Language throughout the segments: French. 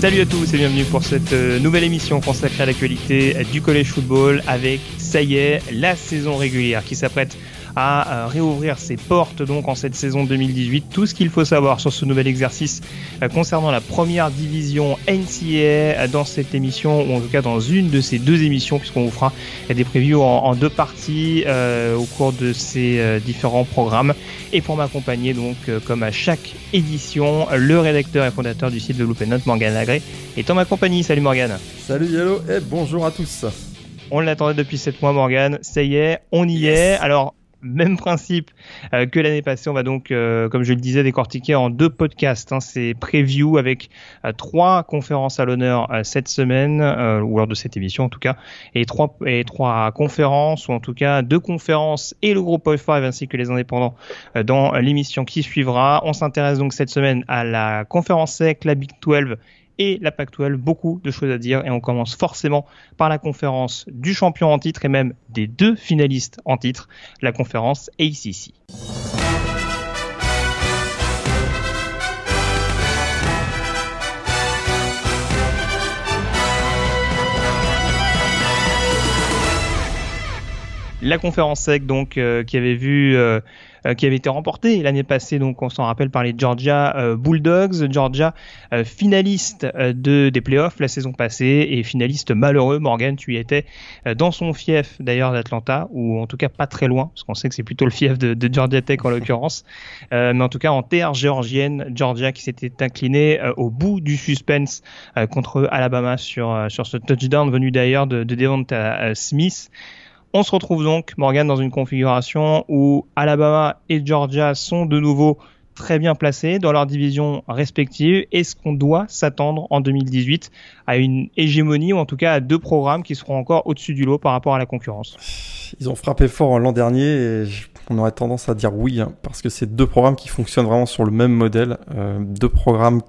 Salut à tous et bienvenue pour cette euh, nouvelle émission consacrée à l'actualité du collège football avec, ça y est, la saison régulière qui s'apprête à euh, réouvrir ses portes donc en cette saison 2018. Tout ce qu'il faut savoir sur ce nouvel exercice euh, concernant la première division NCAA dans cette émission ou en tout cas dans une de ces deux émissions puisqu'on vous fera des previews en, en deux parties euh, au cours de ces euh, différents programmes. Et pour m'accompagner donc euh, comme à chaque édition, le rédacteur et fondateur du site de Loop Note, Morgan Lagré, est en ma compagnie. Salut Morgan. Salut Yellow et bonjour à tous. On l'attendait depuis 7 mois Morgan, ça y est, on y est. Alors même principe euh, que l'année passée. On va donc, euh, comme je le disais, décortiquer en deux podcasts. Hein, ces previews avec euh, trois conférences à l'honneur cette semaine, ou lors de cette émission en tout cas, et trois, conférences, ou en tout cas deux conférences et le groupe of five ainsi que les indépendants dans l'émission qui suivra. On s'intéresse donc cette semaine à la conférence sec, la Big 12 et la Pac-12, beaucoup de choses à dire et on commence forcément par la conférence du champion en titre et même des deux finalistes en titre, la conférence ACC. La conférence sec donc euh, qui avait vu euh, qui avait été remportée l'année passée. Donc on s'en rappelle par les Georgia euh, Bulldogs. Georgia euh, finaliste euh, de des playoffs la saison passée et finaliste malheureux. Morgan tu y étais euh, dans son fief d'ailleurs d'Atlanta ou en tout cas pas très loin parce qu'on sait que c'est plutôt le fief de, de Georgia Tech en l'occurrence. Euh, mais en tout cas en terre géorgienne Georgia qui s'était incliné euh, au bout du suspense euh, contre Alabama sur euh, sur ce touchdown venu d'ailleurs de, de Devonta euh, Smith on se retrouve donc, Morgan, dans une configuration où Alabama et Georgia sont de nouveau très bien placés dans leurs divisions respectives. Est-ce qu'on doit s'attendre en 2018 à une hégémonie ou en tout cas à deux programmes qui seront encore au-dessus du lot par rapport à la concurrence? Ils ont frappé fort l'an dernier et on aurait tendance à dire oui hein, parce que c'est deux programmes qui fonctionnent vraiment sur le même modèle. Euh, deux programmes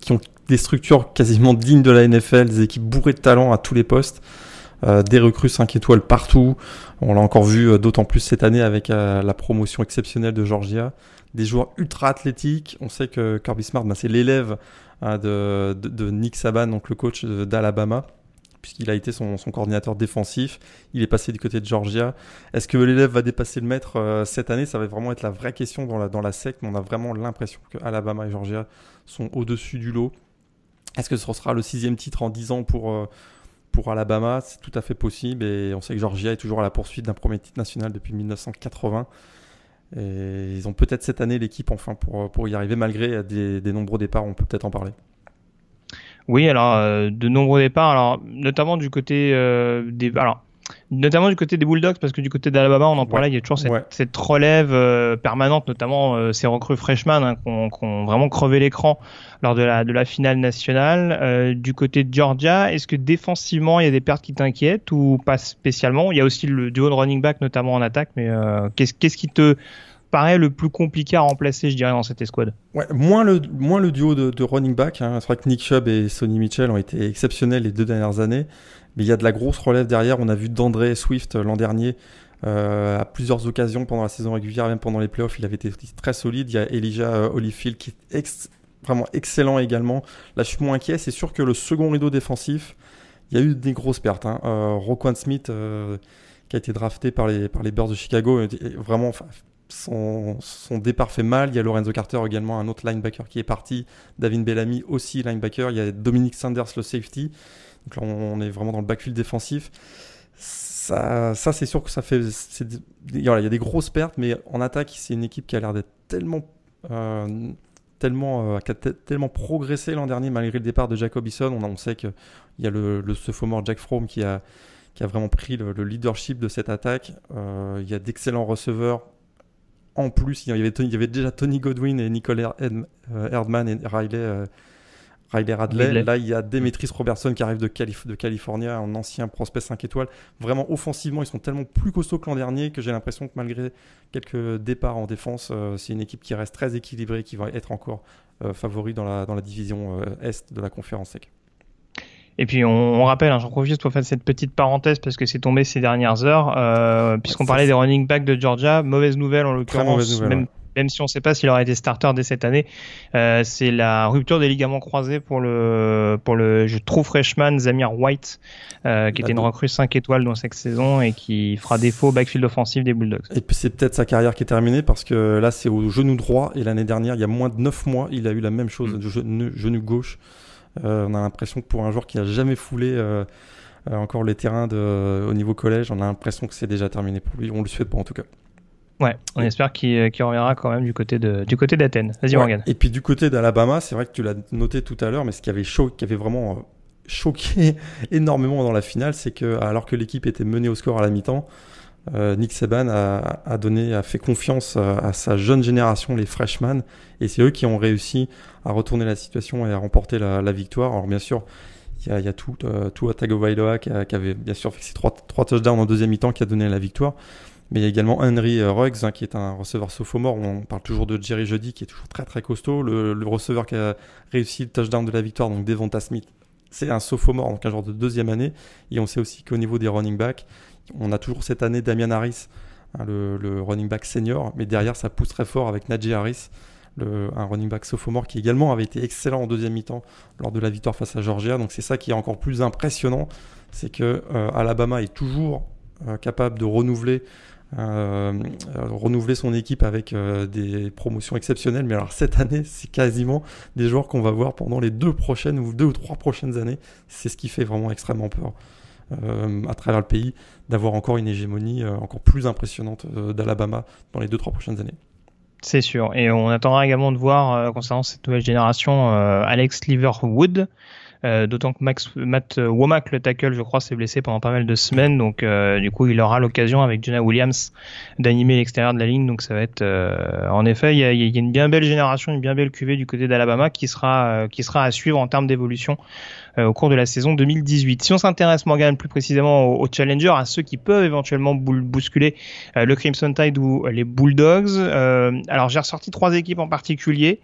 qui ont des structures quasiment dignes de la NFL, des équipes bourrées de talent à tous les postes. Euh, des recrues 5 étoiles partout. On l'a encore vu euh, d'autant plus cette année avec euh, la promotion exceptionnelle de Georgia. Des joueurs ultra athlétiques. On sait que Kirby Smart, bah, c'est l'élève hein, de, Nick Saban, donc le coach d'Alabama, puisqu'il a été son, coordinateur défensif. Il est passé du côté de Georgia. Est-ce que l'élève va dépasser le maître cette année? Ça va vraiment être la vraie question dans la, dans la SEC, mais on a vraiment l'impression que Alabama et Georgia sont au-dessus du lot. Est-ce que ce sera le sixième titre en 10 ans pour, pour Alabama C'est tout à fait possible et on sait que Georgia est toujours à la poursuite d'un premier titre national depuis 1980. Et ils ont peut-être cette année l'équipe enfin pour, pour y arriver malgré des, nombreux départs, on peut peut-être en parler. Oui, alors euh, de nombreux départs, alors notamment du côté euh, des, notamment du côté des Bulldogs parce que du côté d'Alabama, on en parlait, il y a toujours cette, Ouais. cette relève euh, permanente, notamment euh, ces recrues freshman hein, qui ont vraiment crevé l'écran lors de la de la finale nationale. Euh, du côté de Georgia, est-ce que défensivement il y a des pertes qui t'inquiètent ou pas spécialement? Il y a aussi le duo de running back notamment en attaque, mais qu'est-ce qui te paraît le plus compliqué à remplacer, je dirais, dans cette escouade? Ouais, moins le, moins le duo de, de running back. Hein. C'est vrai que Nick Chubb et Sonny Mitchell ont été exceptionnels les deux dernières années. Mais il y a de la grosse relève derrière. On a vu d'André Swift euh, l'an dernier euh, à plusieurs occasions pendant la saison régulière, même pendant les playoffs. Il avait été très solide. Il y a Elijah euh, Holyfield qui est vraiment excellent également. Là, je suis moins inquiet. C'est sûr que le second rideau défensif, il y a eu des grosses pertes. Hein. Roquan Smith, qui a été drafté par les, par les Bears de Chicago, vraiment son, son départ fait mal. Il y a Lorenzo Carter également, un autre linebacker qui est parti. David Bellamy aussi linebacker. Il y a Dominic Sanders, le safety. Donc là, on est vraiment dans le backfield défensif. Ça, c'est sûr que ça fait. il y a des grosses pertes, mais en attaque, c'est une équipe qui a l'air d'être tellement. euh, tellement, euh, tellement progressé l'an dernier malgré le départ de Jacob Eason. On, on sait qu'il y a le, sophomore Jack Fromm qui a, vraiment pris le, le leadership de cette attaque. Euh, il y a d'excellents receveurs en plus, il y avait, déjà Tony Godwin et Nicole Erdman et Riley Riley Radley. Là, il y a Demetris Robertson qui arrive de, de Californie, un ancien prospect 5 étoiles. Vraiment, offensivement, ils sont tellement plus costauds que l'an dernier que j'ai l'impression que malgré quelques départs en défense, euh, c'est une équipe qui reste très équilibrée, qui va être encore euh, favori dans la, dans la division euh, Est de la conférence SEC. Et puis on, rappelle, hein, j'en profite pour faire cette petite parenthèse parce que c'est tombé ces dernières heures, puisqu'on parlait des running backs de Georgia. Mauvaise nouvelle en l'occurrence, même, même si on ne sait pas s'il aura été starter dès cette année. Euh, c'est la rupture des ligaments croisés pour le, pour le je trouve freshman Zamir White, euh, qui était une recrue 5 étoiles dans cette saison et qui fera défaut au backfield offensif des Bulldogs. Et puis c'est peut-être sa carrière qui est terminée parce que là c'est au genou droit et l'année dernière, il y a moins de 9 mois, il a eu la même chose, mm. genou, genou, gauche. Euh, on a l'impression que pour un joueur qui n'a jamais foulé encore les terrains de, au niveau collège, on a l'impression que c'est déjà terminé pour lui. On le souhaite pas en tout cas. Ouais, on espère qu'il reviendra quand même du côté de du côté d'Athènes. Vas-y Morgan. Et puis du côté d'Alabama, c'est vrai que tu l'as noté tout à l'heure, mais ce qui avait chaud, qui avait vraiment euh, choqué énormément dans la finale, c'est que alors que l'équipe était menée au score à la mi-temps, euh, Nick Saban a, a, donné, a fait confiance à, sa jeune génération, les freshmen, et c'est eux qui ont réussi à retourner la situation et à remporter la, la victoire. Alors bien sûr, il y a, y a, tout, euh, tout Tagovailoa qui, qui, avait bien sûr fait ses trois, trois touchdowns en deuxième mi-temps qui a donné la victoire. Mais il y a également Henry euh, Ruggs, hein, qui est un receveur sophomore. On parle toujours de Jerry Jeudy, qui est toujours très très costaud. Le, receveur qui a réussi le touchdown de la victoire, donc Devonta Smith, c'est un sophomore, donc un genre de deuxième année. Et on sait aussi qu'au niveau des running backs, on a toujours cette année Damian Harris, hein, le, running back senior. Mais derrière, ça pousse très fort avec Najee Harris, un running back sophomore qui également avait été excellent en deuxième mi-temps lors de la victoire face à Georgia. Donc c'est ça qui est encore plus impressionnant, c'est que euh, Alabama est toujours euh, capable de renouveler euh, renouveler son équipe avec euh, des promotions exceptionnelles. Mais alors cette année, c'est quasiment des joueurs qu'on va voir pendant les deux prochaines ou deux ou trois prochaines années. C'est ce qui fait vraiment extrêmement peur euh, à travers le pays d'avoir encore une hégémonie encore plus impressionnante d'Alabama dans les deux trois prochaines années. C'est sûr. Et on attendra également de voir concernant cette nouvelle génération Alex Liverwood. Euh, d'autant que Max, Matt Womack, le tackle, je crois, s'est blessé pendant pas mal de semaines. Donc, euh, du coup, il aura l'occasion avec Jonah Williams d'animer l'extérieur de la ligne. Donc, ça va être, euh, en effet, il y a, y a, une bien belle génération, une bien belle cuvée du côté d'Alabama qui sera, qui sera à suivre en termes d'évolution au cours de la saison 2018. Si on s'intéresse, Morgan, plus précisément aux, aux, challengers, à ceux qui peuvent éventuellement bousculer le Crimson Tide ou les Bulldogs. alors, j'ai ressorti trois équipes en particulier.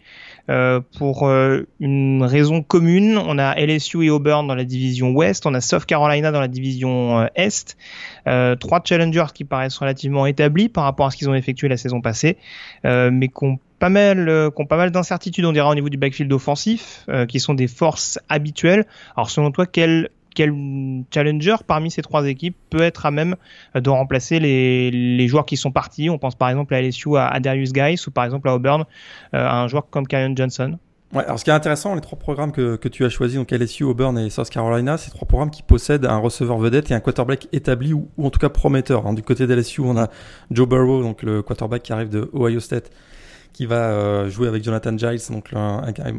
Euh, pour euh, une raison commune. On a LSU et Auburn dans la division Ouest, on a South Carolina dans la division euh, Est. trois challengers qui paraissent relativement établis par rapport à ce qu'ils ont effectué la saison passée, mais qui ont pas mal, qui ont pas mal d'incertitudes, on dira, au niveau du backfield offensif, qui sont des forces habituelles. Alors selon toi, quelle quel challenger parmi ces trois équipes peut être à même de remplacer les, joueurs qui sont partis? On pense par exemple à LSU, à, Darius Guys ou par exemple à Auburn, euh, à un joueur comme Kyan Johnson. Ouais, alors ce qui est intéressant, les trois programmes que, que tu as choisis, donc LSU, Auburn et South Carolina, c'est trois programmes qui possèdent un receveur vedette et un quarterback établi ou, en tout cas prometteur. Hein. Du côté de LSU, on a Joe Burrow, donc le quarterback qui arrive de Ohio State, qui va euh, jouer avec Jonathan Giles, donc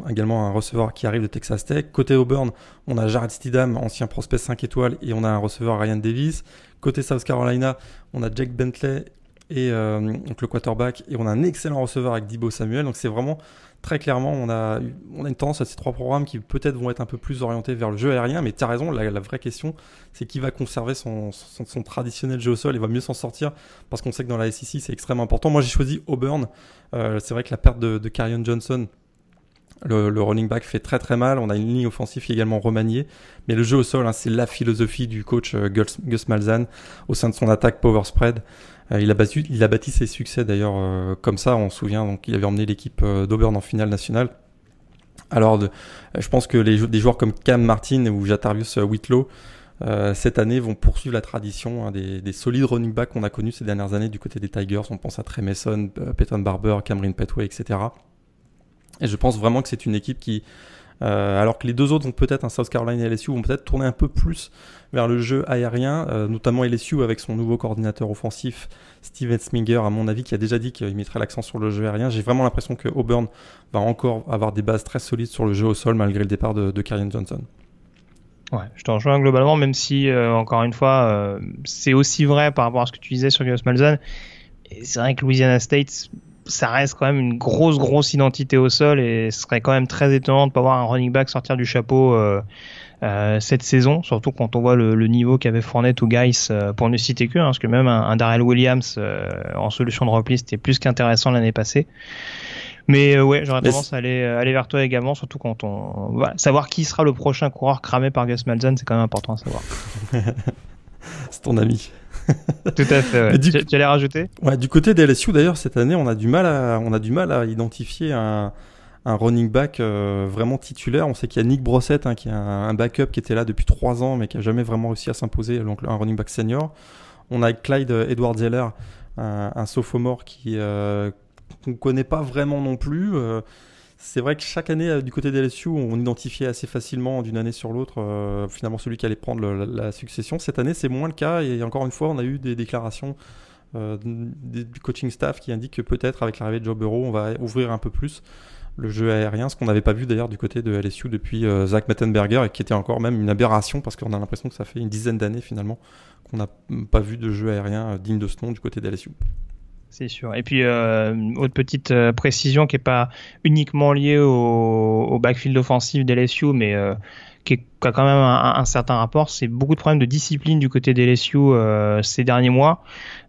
également un receveur qui arrive de Texas Tech. Côté Auburn, on a Jared Stidham, ancien prospect 5 étoiles, et on a un receveur Ryan Davis. Côté South Carolina, on a Jake Bentley et euh, donc le quarterback, et on a un excellent receveur avec Dibo Samuel. Donc c'est vraiment très clairement, on a, on a une tendance à ces trois programmes qui peut-être vont être un peu plus orientés vers le jeu aérien, mais tu as raison, la, vraie question, c'est qui va conserver son, son, traditionnel jeu au sol et va mieux s'en sortir, parce qu'on sait que dans la SEC, c'est extrêmement important. Moi, j'ai choisi Auburn. Euh, c'est vrai que la perte de, de Johnson, le, running back fait très très mal. On a une ligne offensive qui est également remaniée. Mais le jeu au sol, hein, c'est la philosophie du coach euh, Gus, Gus Malzahn au sein de son attaque power spread. Euh, il, a bâti ses succès d'ailleurs euh, comme ça, on se souvient. Donc, il avait emmené l'équipe euh, d'Auburn en finale nationale. Alors, je pense que les, des joueurs comme Cam Martin ou Jatarius Whitlow, cette année, vont poursuivre la tradition hein, des, des, solides running backs qu'on a connus ces dernières années du côté des Tigers. On pense à Trey Mason, Peyton Barber, Cameron Petway, etc. Et je pense vraiment que c'est une équipe qui, euh, alors que les deux autres vont peut-être, un South Carolina et LSU, vont peut-être tourner un peu plus vers le jeu aérien, euh, notamment LSU avec son nouveau coordinateur offensif, Steven Sminger, à mon avis, qui a déjà dit qu'il mettrait l'accent sur le jeu aérien. J'ai vraiment l'impression que Auburn va encore avoir des bases très solides sur le jeu au sol malgré le départ de, de Johnson. Ouais, je te rejoins globalement, même si, euh, encore une fois, c'est aussi vrai par rapport à ce que tu disais sur Gus Malzahn c'est vrai que Louisiana State, ça reste quand même une grosse, grosse identité au sol et ce serait quand même très étonnant de pas voir un running back sortir du chapeau euh, euh, cette saison, surtout quand on voit le, niveau qu'avait Fournette ou Geis euh, pour ne citer que, hein, parce que même un, un Darrell Williams en solution de repli, c'était plus qu'intéressant l'année passée. Mais ouais, j'aurais tendance à aller, aller vers toi également, surtout quand on... Voilà, savoir qui sera le prochain coureur cramé par Gus Malzahn, c'est quand même important à savoir. c'est ton ami. Tout à fait. Ouais. Du... Tu, allais rajouter ouais, Du côté des LSU, d'ailleurs, cette année, on a du mal à, on a du mal à identifier un, un running back euh, vraiment titulaire. On sait qu'il y a Nick Brossette, hein, qui est un, backup qui était là depuis trois ans, mais qui a jamais vraiment réussi à s'imposer, donc un running back senior. On a Clyde Edward Zeller, un, un sophomore qui euh, qu'on connaît pas vraiment non plus. Euh, c'est vrai que chaque année, euh, du côté des LSU, on identifiait assez facilement d'une année sur l'autre euh, finalement celui qui allait prendre la, succession. Cette année, c'est moins le cas. Et encore une fois, on a eu des déclarations euh, du coaching staff qui indiquent que peut-être avec l'arrivée de Joe on va ouvrir un peu plus le jeu aérien, ce qu'on n'avait pas vu d'ailleurs du côté de LSU depuis Zach Mettenberger et qui était encore même une aberration parce qu'on a l'impression que ça fait une dizaine d'années finalement qu'on n'a pas vu de jeu aérien digne de ce nom du côté des LSU. C'est sûr. Et puis, euh, autre petite euh, précision qui n'est pas uniquement liée au, au backfield offensif d'LSU, mais euh, qui, a quand même un, certain rapport, c'est beaucoup de problèmes de discipline du côté des LSU euh, ces derniers mois.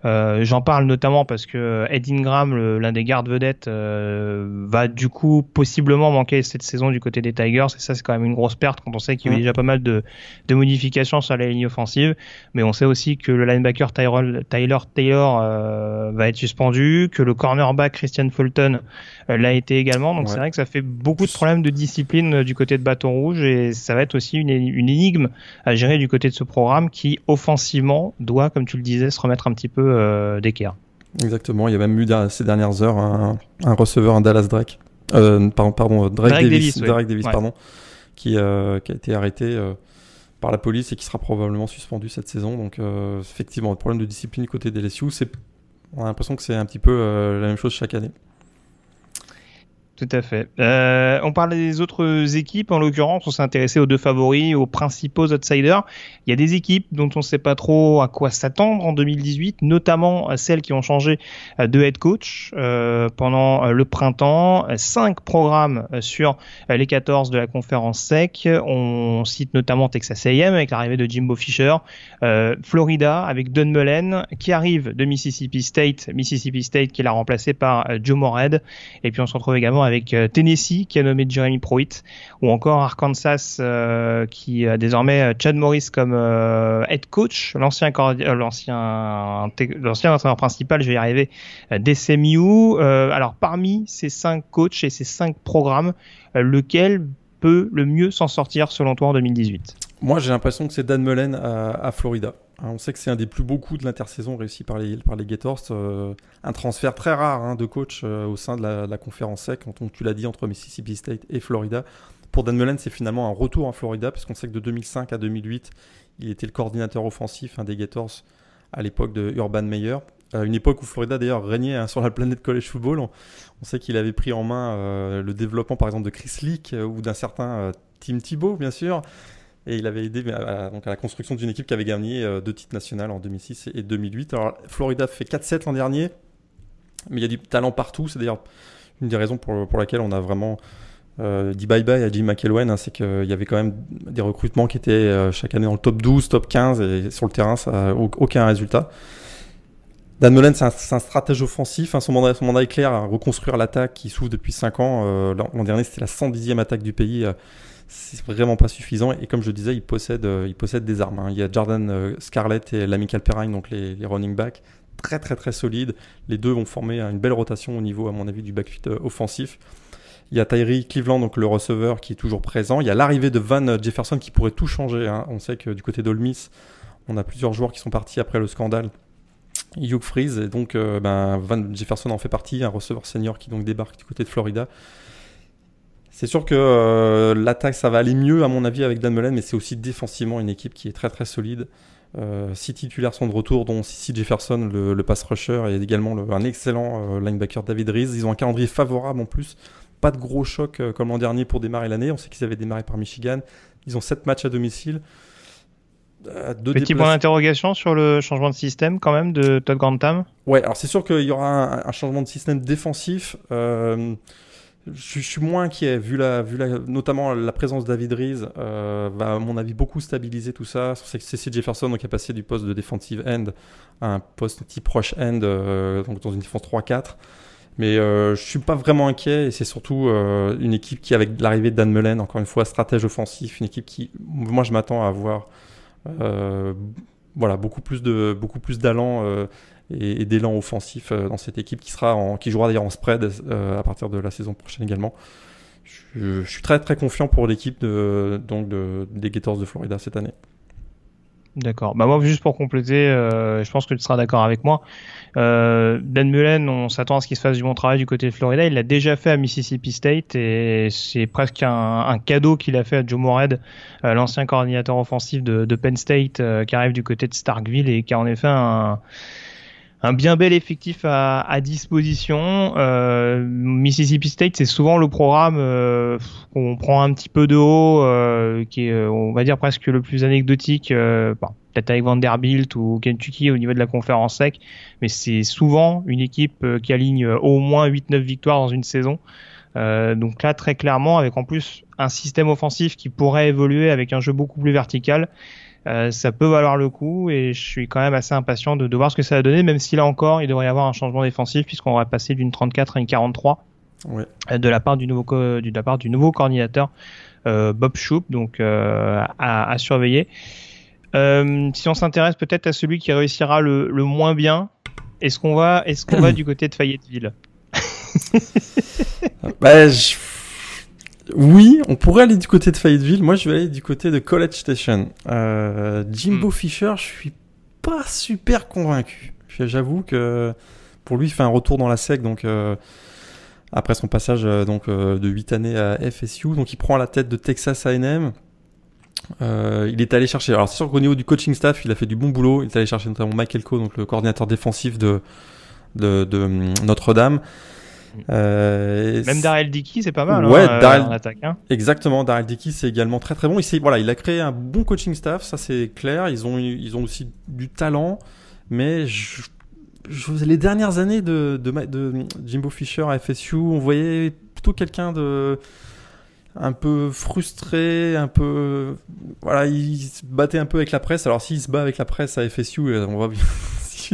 Euh, J'en parle notamment parce que Ed Ingram, l'un des gardes vedettes, euh, va du coup possiblement manquer cette saison du côté des Tigers. Et ça, c'est quand même une grosse perte quand on sait qu'il y a déjà pas mal de, de, modifications sur la ligne offensive. Mais on sait aussi que le linebacker Tyler, Tyler Taylor va être suspendu, que le cornerback Christian Fulton l'a été également. Donc c'est vrai que ça fait beaucoup de problèmes de discipline du côté de Bâton Rouge et ça va être aussi une, une énigme à gérer du côté de ce programme qui offensivement doit, comme tu le disais, se remettre un petit peu euh, d'équerre. Exactement, il y a même eu ces dernières heures un, receveur, un Dallas Drake, euh, pardon, Drake, Davis, Davis pardon, qui, euh, qui, a été arrêté par la police et qui sera probablement suspendu cette saison. Donc effectivement, le problème de discipline du côté des LSU, c'est on a l'impression que c'est un petit peu la même chose chaque année. Tout à fait. Euh, on parle des autres équipes, en l'occurrence, on s'est intéressé aux deux favoris, aux principaux outsiders. Il y a des équipes dont on ne sait pas trop à quoi s'attendre en 2018, notamment celles qui ont changé de head coach euh, pendant le printemps. Cinq programmes sur les 14 de la conférence SEC. On cite notamment Texas A&M avec l'arrivée de Jimbo Fisher, euh, Florida avec Don Mullen qui arrive de Mississippi State, Mississippi State qui l'a remplacé par Joe Morehead. Et puis on se retrouve également avec euh, Tennessee qui a nommé Jeremy Pruitt ou encore Arkansas euh, qui a désormais euh, Chad Morris comme head coach, l'ancien entraîneur principal, je vais y arriver, d'SMU. alors parmi ces cinq coachs et ces cinq programmes, lequel peut le mieux s'en sortir selon toi en 2018 Moi j'ai l'impression que c'est Dan Mullen à Florida. Hein, on sait que c'est un des plus beaux coups de l'intersaison réussi par les, par les Gators. Euh, un transfert très rare hein, de coach euh, au sein de la, conférence SEC, quand tu l'as dit, entre Mississippi State et Florida. Pour Dan Mullen, c'est finalement un retour en Florida, parce qu'on sait que de 2005 à 2008, il était le coordinateur offensif hein, des Gators à l'époque de Urban Meyer. À une époque où Florida d'ailleurs régnait sur la planète college football. On, sait qu'il avait pris en main euh, le développement par exemple de Chris Leak ou d'un certain Tim Thibault, bien sûr. Et il avait aidé à, donc à la construction d'une équipe qui avait gagné euh, deux titres nationaux en 2006 et 2008. Alors, Florida fait 4-7 l'an dernier, mais il y a du talent partout. C'est d'ailleurs une des raisons pour, pour laquelle on a vraiment euh, dit bye-bye à Jim McElwain. Hein, c'est qu'il y avait quand même des recrutements qui étaient euh, chaque année dans le top 12, top 15, et sur le terrain, ça aucun résultat. Dan Mullen, c'est un, stratège offensif. Hein, son, mandat, est clair à reconstruire l'attaque qui souffre depuis 5 ans. L'an dernier, c'était la 110e attaque du pays c'est vraiment pas suffisant. Et comme je disais, il possède, euh, des armes. Hein. Il y a Jordan euh, Scarlett et l'amical Perrine, donc les, running backs, très très très solides. Les deux vont former une belle rotation au niveau, à mon avis, du backfield euh, offensif. Il y a Tyree Cleveland, donc le receveur, qui est toujours présent. Il y a l'arrivée de Van Jefferson qui pourrait tout changer. Hein. On sait que du côté d'Olmis, on a plusieurs joueurs qui sont partis après le scandale. Hugh Freeze, et donc ben, Van Jefferson en fait partie, un receveur senior qui débarque du côté de Florida. C'est sûr que euh, l'attaque, ça va aller mieux, à mon avis, avec Dan Mullen, mais c'est aussi défensivement une équipe qui est très très solide. Euh, six titulaires sont de retour, dont Sissy Jefferson, le, pass rusher, et également un excellent euh, linebacker David Reese. Ils ont un calendrier favorable en plus. Pas de gros choc comme l'an dernier pour démarrer l'année. On sait qu'ils avaient démarré par Michigan. Ils ont sept matchs à domicile. Petit point d'interrogation sur le changement de système quand même de Todd Grantham? Ouais, alors c'est sûr qu'il y aura un, changement de système défensif. Je, suis moins inquiet, vu, la, vu la, notamment la présence de David Rees, euh, va à mon avis beaucoup stabiliser tout ça. C'est. Jefferson donc, qui a passé du poste de defensive end à un poste type rush end, euh, donc dans une défense 3-4. Mais euh, je suis pas vraiment inquiet et c'est surtout euh, une équipe qui, avec l'arrivée de Dan Mullen, encore une fois, stratège offensif, une équipe qui, moi, je m'attends à avoir voilà, beaucoup plus de beaucoup plus euh, et, d'élan offensif euh, dans cette équipe qui sera qui jouera d'ailleurs en spread à partir de la saison prochaine également. Je, suis très très confiant pour l'équipe donc de, des Gators de Florida cette année. D'accord. Bah moi, juste pour compléter, euh, je pense que tu seras d'accord avec moi. Euh, Dan Mullen, on s'attend à ce qu'il se fasse du bon travail du côté de Florida. Il l'a déjà fait à Mississippi State et c'est presque un, cadeau qu'il a fait à Joe Morehead, euh, l'ancien coordinateur offensif de, de Penn State, euh, qui arrive du côté de Starkville et qui a en effet un un bien bel effectif à, à disposition. Euh, Mississippi State, c'est souvent le programme euh, qu'on prend un petit peu de haut, euh, qui est, euh, on va dire, presque le plus anecdotique, euh, bon, peut-être avec Vanderbilt ou Kentucky au niveau de la conférence sec, mais c'est souvent une équipe euh, qui aligne au moins 8-9 victoires dans une saison. donc là, très clairement, avec en plus un système offensif qui pourrait évoluer avec un jeu beaucoup plus vertical, euh, ça peut valoir le coup et je suis quand même assez impatient de, de voir ce que ça va donner, même si là encore il devrait y avoir un changement défensif puisqu'on va passer d'une 34 à une 43 ouais. Euh, de la part du nouveau de la part du nouveau coordinateur euh, Bob Shoop, donc euh, à, à, surveiller. Si on s'intéresse peut-être à celui qui réussira le, le moins bien, est-ce qu'on va est-ce qu'on va du côté de Fayetteville? Bah, je oui, on pourrait aller du côté de Fayetteville. Moi, je vais aller du côté de College Station. Euh, Jimbo hmm. Fisher, je suis pas super convaincu. J'avoue que pour lui, il fait un retour dans la SEC, donc euh, après son passage euh, donc euh, de 8 années à FSU, donc il prend la tête de Texas A&M. Euh, il est allé chercher. Alors c'est sûr qu'au niveau du coaching staff, il a fait du bon boulot. Il est allé chercher notamment Michael Coe, donc le coordinateur défensif de de, de hum, Notre-Dame. Euh, Même Daryl Dickey, c'est pas mal. Ouais, hein, Daryl... en attaque. Hein. Exactement, Daryl Dickey, c'est également très très bon. Il, voilà, il a créé un bon coaching staff, ça c'est clair. Ils ont, ils ont aussi du talent, mais je, je, les dernières années de, de, de, Jimbo Fisher à FSU, on voyait plutôt quelqu'un de un peu frustré, un peu voilà, il se battait un peu avec la presse. Alors s'il se bat avec la presse à FSU, euh, on va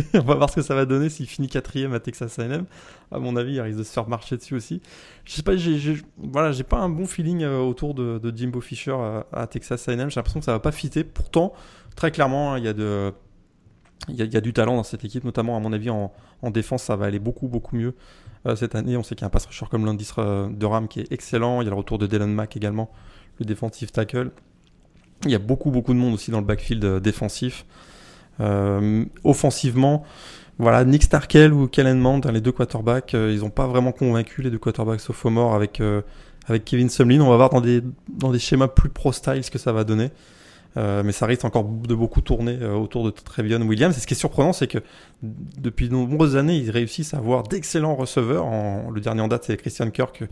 on va voir ce que ça va donner s'il finit quatrième à Texas A&M. À mon avis, il risque de se faire marcher dessus aussi. Je sais pas, j'ai, voilà, j'ai pas un bon feeling euh, autour de, Jimbo Fisher à, Texas A&M. J'ai l'impression que ça va pas fitter. Pourtant, très clairement, il y a de, il y a, du talent dans cette équipe, notamment à mon avis en, en défense, ça va aller beaucoup beaucoup mieux euh, cette année. On sait qu'il y a un pass rusher comme Landis euh, de Ram qui est excellent. Il y a le retour de Dylan Mack également, le defensive tackle. Il y a beaucoup beaucoup de monde aussi dans le backfield défensif. Euh, offensivement, voilà, Nick Starkel ou Kellen Mond, hein, les deux quarterbacks, euh, ils n'ont pas vraiment convaincu les deux quarterbacks sophomores avec euh, avec Kevin Sumlin. On va voir dans des dans des schémas plus pro style ce que ça va donner. Mais ça risque encore de beaucoup tourner autour de Trevion Williams. Et ce qui est surprenant, c'est que depuis de nombreuses années, ils réussissent à avoir d'excellents receveurs. En, le dernier en date, c'est Christian Kirk,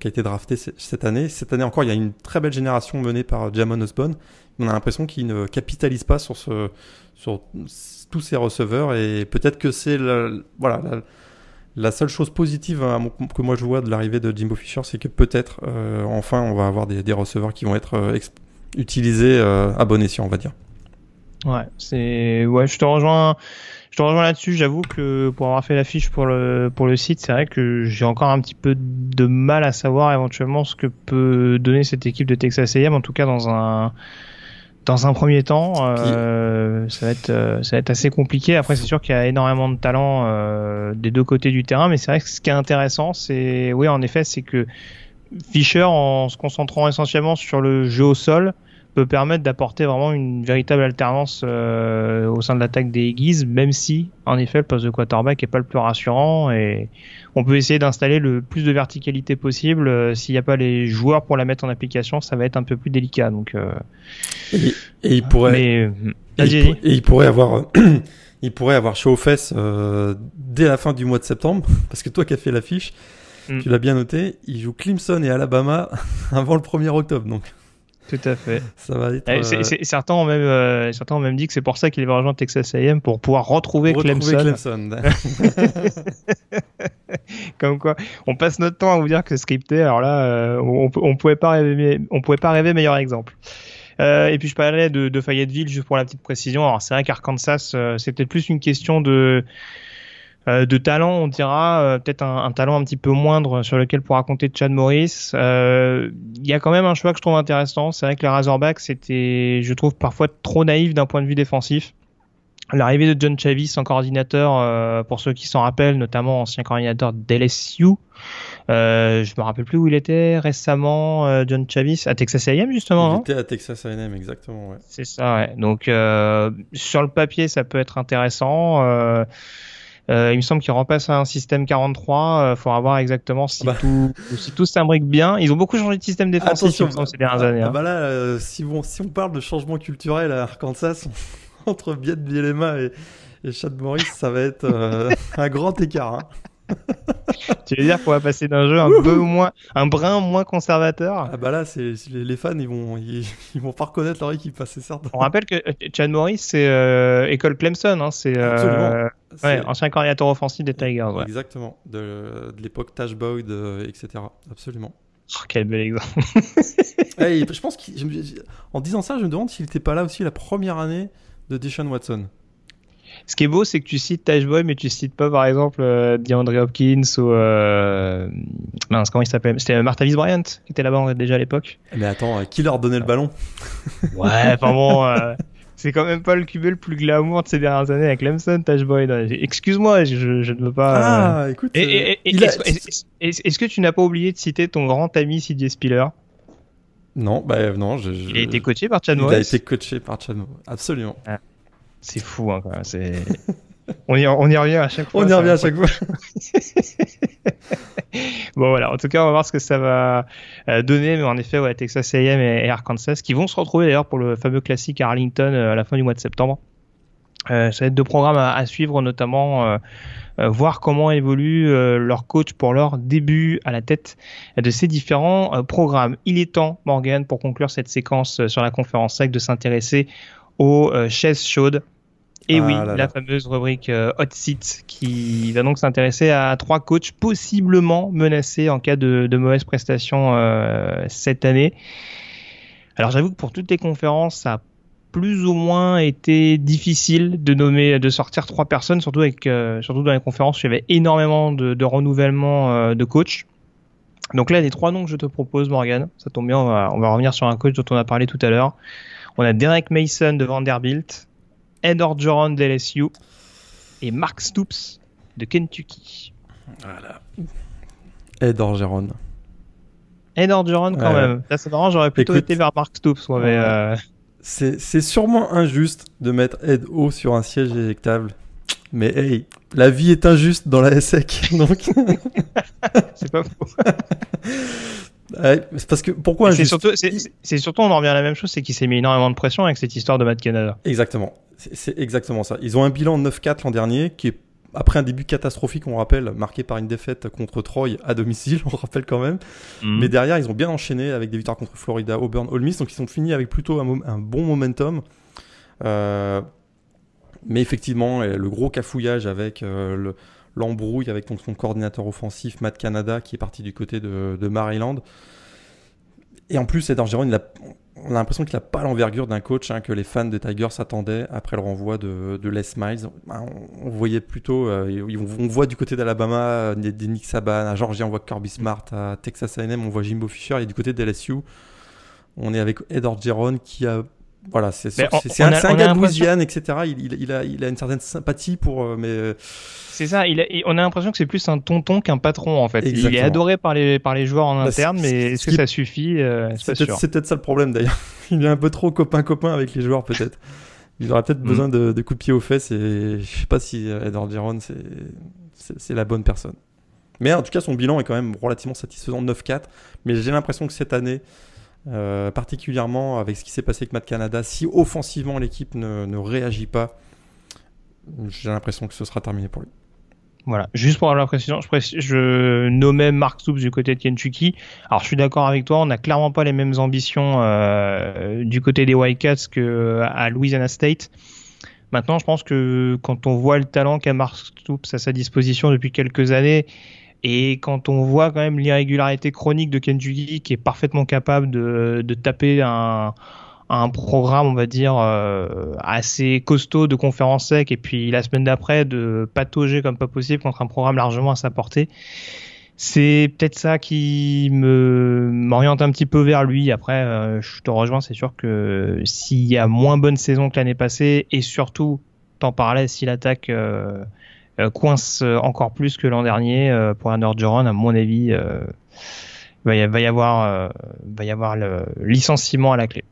qui a été drafté cette année. Cette année encore, il y a une très belle génération menée par Jamon Osborne. On a l'impression qu'ils ne capitalisent pas sur ce, sur tous ces receveurs et peut-être que c'est la, la, la, seule chose positive hein, que moi je vois de l'arrivée de Jimbo Fisher, c'est que peut-être euh, enfin on va avoir des, receveurs qui vont être euh, utilisés euh, à bon escient, on va dire. Ouais, c'est ouais, je te rejoins. Je te rejoins là-dessus. J'avoue que pour avoir fait l'affiche pour le pour le site, c'est vrai que j'ai encore un petit peu de mal à savoir éventuellement ce que peut donner cette équipe de Texas A&M, en tout cas dans un dans un premier temps, euh, ça va être euh, ça va être assez compliqué. Après, c'est sûr qu'il y a énormément de talent euh, des deux côtés du terrain, mais c'est vrai que ce qui est intéressant, c'est oui, en effet, c'est que Fischer, en se concentrant essentiellement sur le jeu au sol, peut permettre d'apporter vraiment une véritable alternance euh, au sein de l'attaque des Eagles, même si, en effet, le poste de quarterback est pas le plus rassurant et on peut essayer d'installer le plus de verticalité possible. Euh, S'il n'y a pas les joueurs pour la mettre en application, ça va être un peu plus délicat. Donc, euh... et, et, il pourrait, Mais, et, il, et, il, pourrait avoir, il pourrait avoir chaud aux fesses dès la fin du mois de septembre, parce que toi qui as fait l'affiche, mm. tu l'as bien noté, il joue Clemson et Alabama avant le 1er octobre, donc. Tout à fait. Ça va être. Eh, c'est- euh, c'est- certains, ont même, euh, certains ont même dit que c'est pour ça qu'il va rejoindre Texas A&M pour pouvoir retrouver, retrouver Clemson. Clemson. Comme quoi, on passe notre temps à vous dire que c'est scripté. Alors là, euh, on, on pouvait pas rêver, on pouvait pas rêver meilleur exemple. Euh, et puis je parlais de, de Fayetteville juste pour la petite précision. Alors c'est vrai qu'Arkansas, euh, c'est peut-être plus une question de euh, de talent, on dira, euh, peut-être un, un talent un petit peu moindre sur lequel pourra compter Chad Morris. Euh, Il y a quand même un choix que je trouve intéressant. C'est vrai que les Razorbacks, c'était, je trouve, parfois trop naïf d'un point de vue défensif. L'arrivée de John Chavis en coordinateur, euh, pour ceux qui s'en rappellent, notamment ancien coordinateur d'LSU. Euh, je me rappelle plus où il était récemment, euh, John Chavis, à Texas A&M justement. Il était à Texas A&M, exactement. Ouais. c'est ça, ouais. Donc euh, sur le papier, ça peut être intéressant. Euh, il me semble qu'il repasse à un système 43. Il faudra voir exactement si Bah. tout si tout s'imbrique bien. Ils ont beaucoup changé de système défensif il me semble, ces dernières ah, années. ah hein. bah là, euh, si, on, si on parle de changement culturel à Arkansas, entre Biet Bielema et, et Chad Morris, ça va être euh, un grand écart. hein. Tu veux dire qu'on va passer d'un jeu un peu moins, un brin moins conservateur? Ah bah là, c'est les, fans, ils vont, ils, ils vont pas reconnaître leur équipe, hein, c'est certain. On rappelle que euh, Chad Morris, c'est euh, école Clemson, hein, c'est euh, ouais, ancien coordinateur offensif des Tigers. Ouais. Exactement, de, de l'époque Tash Boyd, euh, etc. Absolument. Oh, quel bel exemple. Hey, je pense qu'en disant ça, je me demande s'il n'était pas là aussi la première année de Deshaun Watson. Ce qui est beau, c'est que tu cites Taj Boy, mais tu cites pas, par exemple, euh, DeAndre Hopkins ou euh... mince, comment il s'appelle C'était Martavis Bryant qui était là-bas déjà à l'époque. Mais attends, euh, qui leur donnait le ballon? Ouais, enfin bon, euh, c'est quand même pas le QB le plus glamour de ces dernières années avec Clemson, Taj Boy. Non, Excuse-moi, je, je ne veux pas. euh, Ah, écoute, euh, est-ce que tu n'as pas oublié de citer ton grand ami CJ Spiller? Non, bah non, je, je- Il a été coaché par Chad il a été coaché par Chad Morris. Absolument. C'est fou, hein. C'est... on, y, on y revient à chaque fois. On y revient à chaque fois. Bon voilà, en tout cas on va voir ce que ça va euh, donner, mais en effet ouais, Texas A&M et, Arkansas qui vont se retrouver d'ailleurs pour le fameux classique à Arlington euh, à la fin du mois de septembre. Euh, ça va être deux programmes à, à suivre, notamment euh, euh, voir comment évolue leur coach pour leur début à la tête de ces différents programmes. Il est temps, Morgan, pour conclure cette séquence sur la conférence SEC, de s'intéresser aux euh, chaises chaudes. Et Ah oui, là la là. fameuse rubrique euh, Hot Seat qui va donc s'intéresser à trois coachs possiblement menacés en cas de, de mauvaise prestation euh, cette année. Alors j'avoue que pour toutes les conférences, ça a plus ou moins été difficile de nommer, de sortir trois personnes, surtout avec, euh, surtout dans les conférences où il y avait énormément de, de renouvellement euh, de coachs. Donc là, les trois noms que je te propose, Morgan, ça tombe bien, on va, on va revenir sur un coach dont on a parlé tout à l'heure. On a Derek Mason de Vanderbilt, Ed Orgeron de LSU et Mark Stoops de Kentucky. Voilà. Ed Orgeron. Ed Orgeron quand Ouais. même. Là, c'est marrant, j'aurais plutôt Écoute. été vers Mark Stoops, moi, mais Ouais. euh, C'est c'est sûrement injuste de mettre Ed O sur un siège éjectable. Mais hey, la vie est injuste dans la SEC. Donc, c'est pas faux. Ouais, parce que pourquoi C'est surtout, c'est- surtout, on en revient à la même chose, c'est qu'il s'est mis énormément de pression avec cette histoire de Matt Canada. Exactement. C'est- exactement ça. Ils ont un bilan 9-4 l'an dernier qui est après un début catastrophique, on rappelle, marqué par une défaite contre Troy à domicile, on rappelle quand même. Mm. Mais derrière, ils ont bien enchaîné avec des victoires contre Florida, Auburn, Ole Miss, donc ils sont finis avec plutôt un, bon momentum. Euh, mais effectivement, le gros cafouillage avec euh, le- l'embrouille avec son coordinateur offensif, Matt Canada, qui est parti du côté de, Maryland. Et en plus, Ed Orgeron, il on a l'impression qu'il n'a pas l'envergure d'un coach hein, que les fans des Tigers s'attendaient après le renvoi de, Les Miles. Ben, On, voyait plutôt, euh, on, voit du côté d'Alabama euh, des, Saban, à Georgia, on voit Kirby Smart, à Texas A&M, on voit Jimbo Fisher, et du côté de LSU, on est avec Ed Orgeron qui a voilà, c'est un, a- un gars de Louisiane, etc. Il, il- il a, il a une certaine sympathie pour, euh, mais euh, C'est ça, il a- et on a l'impression que c'est plus un tonton qu'un patron en fait. Il est adoré par les, par les joueurs en Bah, interne, mais est-ce ce que ça suffit euh, C'est peut-être ça le problème d'ailleurs. Il est un peu trop copain-copain avec les joueurs peut-être. Il aurait peut-être Mhm. besoin de, de coups de pied aux fesses et je sais pas si Ed Orgeron c'est la bonne personne. Mais en tout cas, son bilan est quand même relativement satisfaisant, 9-4. Mais j'ai l'impression que cette année, euh, particulièrement avec ce qui s'est passé avec Matt Canada, si offensivement l'équipe ne, réagit pas, j'ai l'impression que ce sera terminé pour lui. Voilà, juste pour avoir la précision, je, nommais Mark Stoops du côté de Kentucky. Alors je suis d'accord avec toi, on n'a clairement pas les mêmes ambitions euh, du côté des Wildcats que à Louisiana State. Maintenant, je pense que quand on voit le talent qu'a Mark Stoops à sa disposition depuis quelques années, et quand on voit quand même l'irrégularité chronique de Kentucky, qui est parfaitement capable de, de taper un, un programme, on va dire, euh, assez costaud de conférence sec, et puis la semaine d'après de patauger comme pas possible contre un programme largement à sa portée. C'est peut-être ça qui me m'oriente un petit peu vers lui. Après, euh, je te rejoins, c'est sûr que s'il y a moins bonne saison que l'année passée, et surtout, t'en parlais, si l'attaque euh, coince encore plus que l'an dernier pour un Orgeron, à mon avis, va y, avoir, va y avoir le licenciement à la clé.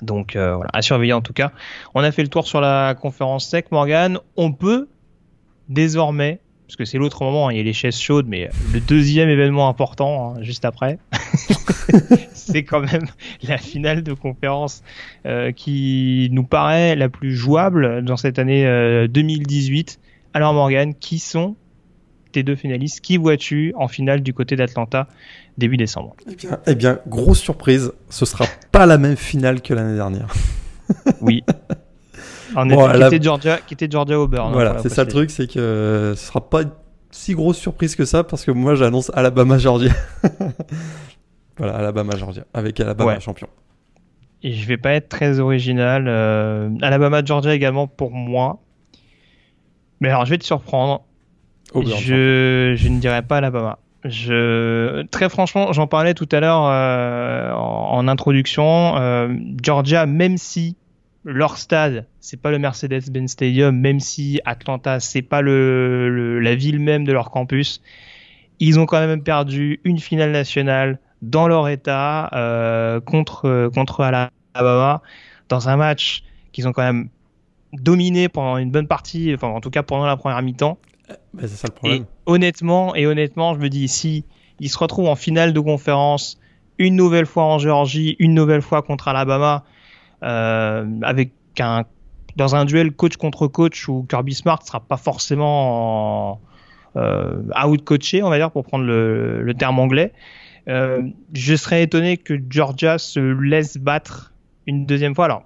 Donc euh, voilà, à surveiller en tout cas. On a fait le tour sur la conférence sec, Morgan. On peut désormais, parce que c'est l'autre moment, hein, il y a les chaises chaudes, mais le deuxième événement important, hein, juste après, c'est quand même la finale de conférence euh, qui nous paraît la plus jouable dans cette année 2018. Alors Morgan, qui sont tes deux finalistes? Qui vois-tu en finale du côté d'Atlanta début décembre? Eh bien, eh bien, grosse surprise, ce sera pas la même finale que l'année dernière. oui. En effet, qui, était Georgia, qui était Georgia Auburn. Hein, voilà, c'est ça le truc, c'est que ce sera pas si grosse surprise que ça parce que moi j'annonce Alabama Georgia. voilà, Alabama Georgia avec Alabama champion. Et je vais pas être très original. Euh, Alabama Georgia également pour moi. Mais alors je vais te surprendre. je, je ne dirais pas Alabama. Je très franchement, j'en parlais tout à l'heure euh, en, introduction. Euh, Georgia, même si leur stade, c'est pas le Mercedes-Benz Stadium, même si Atlanta, c'est pas le, la ville même de leur campus, ils ont quand même perdu une finale nationale dans leur état euh, contre contre Alabama dans un match qu'ils ont quand même dominé pendant une bonne partie, enfin en tout cas pendant la première mi-temps. Bah, c'est ça le problème. Et honnêtement, et honnêtement, je me dis si ils se retrouvent en finale de conférence une nouvelle fois en Géorgie, une nouvelle fois contre Alabama, euh, avec un dans un duel coach contre coach où Kirby Smart sera pas forcément euh, out coaché, on va dire pour prendre le, le terme anglais. Euh, je serais étonné que Georgia se laisse battre une deuxième fois. Alors,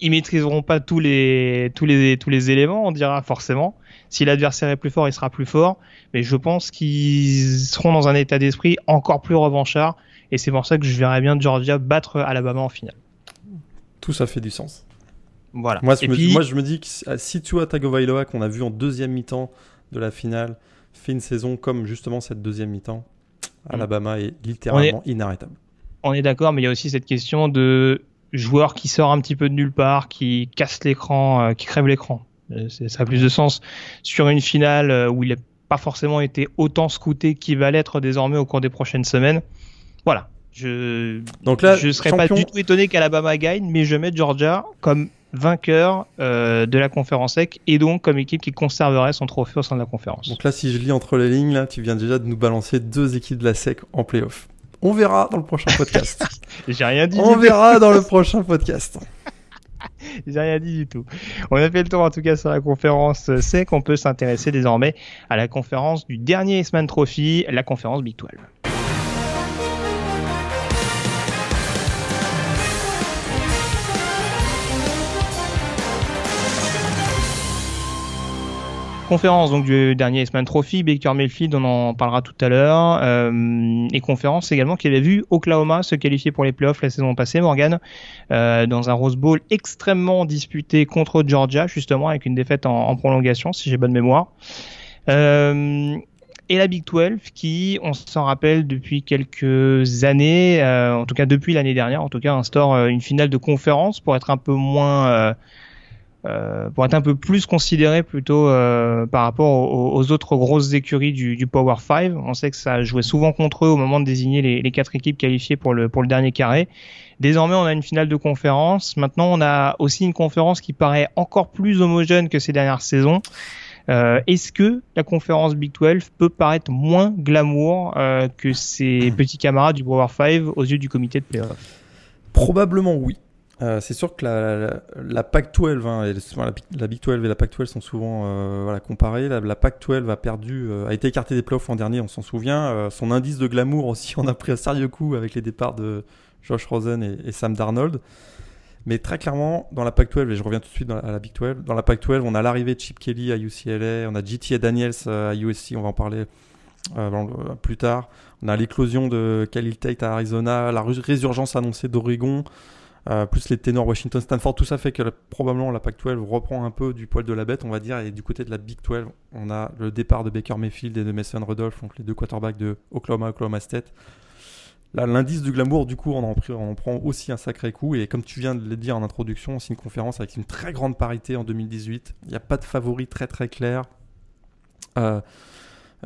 ils maîtriseront pas tous les tous les tous les éléments, on dira forcément. Si l'adversaire est plus fort, il sera plus fort. Mais je pense qu'ils seront dans un état d'esprit encore plus revanchard. Et c'est pour ça que je verrais bien Georgia battre Alabama en finale. Tout ça fait du sens. Voilà. Moi, je, me, moi je me dis que si Tua Tagovailoa, qu'on a vu en deuxième mi-temps de la finale, fait une saison comme justement cette deuxième mi-temps, mm. Alabama est littéralement inarrêtable. On est d'accord, mais il y a aussi cette question de joueur qui sort un petit peu de nulle part, qui casse l'écran, euh, qui crève l'écran. Euh, ça a plus de sens sur une finale euh, où il n'a pas forcément été autant scouté qu'il va l'être désormais au cours des prochaines semaines. Voilà. Je Donc là, je serais pas du tout étonné qu'Alabama gagne, mais je mets Georgia comme vainqueur euh, de la conférence SEC et donc comme équipe qui conserverait son trophée au sein de la conférence. Donc là, si je lis entre les lignes, là, tu viens déjà de nous balancer deux équipes de la SEC en playoff. On verra dans le prochain podcast. J'ai rien dit. On verra dans le prochain podcast. J'ai rien dit du tout. On a fait le tour en tout cas sur la conférence C'est qu'on peut s'intéresser désormais à la conférence du dernier S-Man Trophy, la conférence Big 12. Conférence donc du dernier S-Man Trophy, Baker Mayfield, on en parlera tout à l'heure, euh, et conférence également qui avait vu Oklahoma se qualifier pour les playoffs la saison passée, Morgan, euh, dans un Rose Bowl extrêmement disputé contre Georgia, justement avec une défaite en, prolongation, si j'ai bonne mémoire. Euh, et la Big 12 qui, on s'en rappelle depuis quelques années, en tout cas depuis l'année dernière, en tout cas instaure une finale de conférence pour être un peu moins euh, pour être un peu plus considéré plutôt euh, par rapport aux, autres grosses écuries du, Power 5. On sait que ça jouait souvent contre eux au moment de désigner les, les, quatre équipes qualifiées pour le, dernier carré. Désormais, on a une finale de conférence. Maintenant, on a aussi une conférence qui paraît encore plus homogène que ces dernières saisons. Euh, Est-ce que la conférence Big 12 peut paraître moins glamour que ses petits camarades du Power 5 aux yeux du comité de playoff? Probablement oui. Euh, c'est sûr que la, la, Pac-12, hein, la, Big 12 et la Pac-12 sont souvent euh, voilà, comparées. La, Pac-12 a perdu, euh, a été écartée des playoffs l'an dernier, on s'en souvient. son indice de glamour aussi, on a pris un sérieux coup avec les départs de Josh Rosen et, Sam Darnold. Mais très clairement, dans la Pac-12, et je reviens tout de suite la, à la Big 12, dans la Pac-12, on a l'arrivée de Chip Kelly à UCLA, on a JT Daniels à USC, on va en parler plus tard. On a l'éclosion de Khalil Tate à Arizona, la résurgence annoncée d'Oregon. Euh, plus les ténors Washington, Stanford, tout ça fait que probablement la Pac-12 reprend un peu du poil de la bête, on va dire. Et du côté de la Big 12, on a le départ de Baker Mayfield et de Mason Rudolph, donc les deux quarterbacks de Oklahoma, Oklahoma State. Là, l'indice du glamour, du coup, on en, en, prend aussi un sacré coup. Et comme tu viens de le dire en introduction, c'est une conférence avec une très grande parité en 2018. Il n'y a pas de favori très très clair. Euh,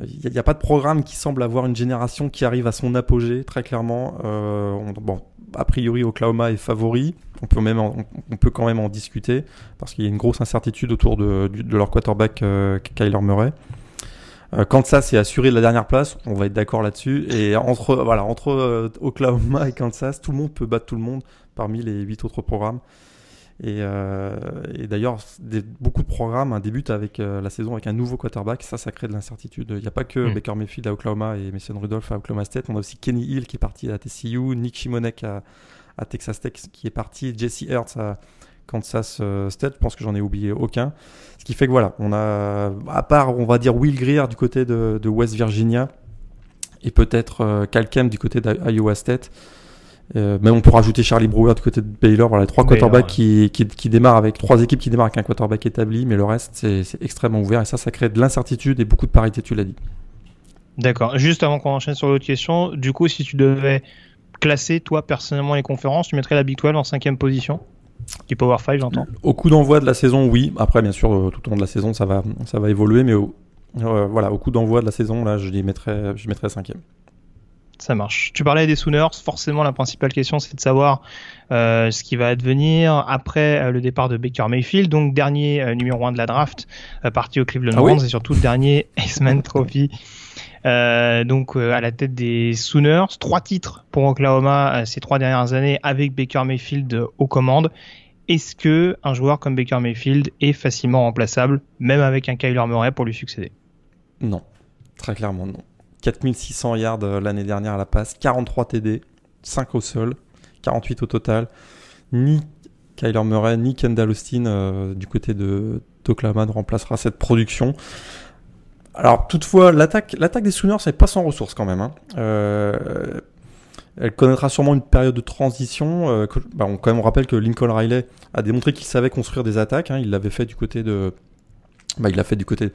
il n'y a, pas de programme qui semble avoir une génération qui arrive à son apogée, très clairement. Euh, bon, a priori, Oklahoma est favori. On peut, même on peut quand même en discuter parce qu'il y a une grosse incertitude autour de, leur quarterback euh, Kyler Murray. Euh, Kansas est assuré de la dernière place, on va être d'accord là-dessus. Et entre, voilà, entre euh, Oklahoma et Kansas, tout le monde peut battre tout le monde parmi les huit autres programmes. Et, euh, et d'ailleurs, beaucoup de programmes hein, débutent avec euh, la saison avec un nouveau quarterback. Ça, ça crée de l'incertitude. Il n'y a pas que mm. Baker Mayfield à Oklahoma et Mason Rudolph à Oklahoma State. On a aussi Kenny Hill qui est parti à TCU, Nick Shimonek à, à Texas Tech qui est parti, Jesse Hurts à Kansas euh, State. Je pense que j'en ai oublié aucun. Ce qui fait que voilà, on a, à part, on va dire Will Greer du côté de, de West Virginia et peut-être euh, Cal du côté d'Iowa State. Euh, même on peut rajouter Charlie Brewer du côté de Baylor. Voilà, trois quarterbacks qui, qui, qui, démarrent avec trois équipes qui démarrent avec un quarterback établi, mais le reste c'est extrêmement ouvert et ça, ça crée de l'incertitude et beaucoup de parité, tu l'as dit. D'accord. Juste avant qu'on enchaîne sur l'autre question, du coup, si tu devais classer toi personnellement les conférences, tu mettrais la Big 12 en cinquième position? Du Power 5, j'entends. Au coup d'envoi de la saison, oui. Après, bien sûr, euh, tout au long de la saison, ça va, ça va évoluer, mais au, euh, voilà, au coup d'envoi de la saison, là, je les mettrais, je mettrais cinquième. Ça marche. Tu parlais des Sooners. Forcément, la principale question, c'est de savoir euh, ce qui va advenir après euh, le départ de Baker Mayfield, donc dernier euh, numéro 1 de la draft, parti au Cleveland ah Browns et surtout dernier Iceman Trophy. donc à la tête des Sooners, trois titres pour Oklahoma ces trois dernières années avec Baker Mayfield aux commandes. Est-ce que un joueur comme Baker Mayfield est facilement remplaçable, même avec un Kyler Murray pour lui succéder? Non, très clairement non. 4600 yards euh, l'année dernière à la passe, 43 TD, 5 au sol, 48 au total. Ni Kyler Murray, ni Kendall Austin euh, du côté de d'Oklahoma remplacera cette production. Alors toutefois, l'attaque, des Sooners n'est pas sans ressources quand même. Hein. Euh, elle connaîtra sûrement une période de transition. Bah, on, quand même, on rappelle que Lincoln Riley a démontré qu'il savait construire des attaques. Hein. Il l'avait fait du côté de, bah, il l'a fait du côté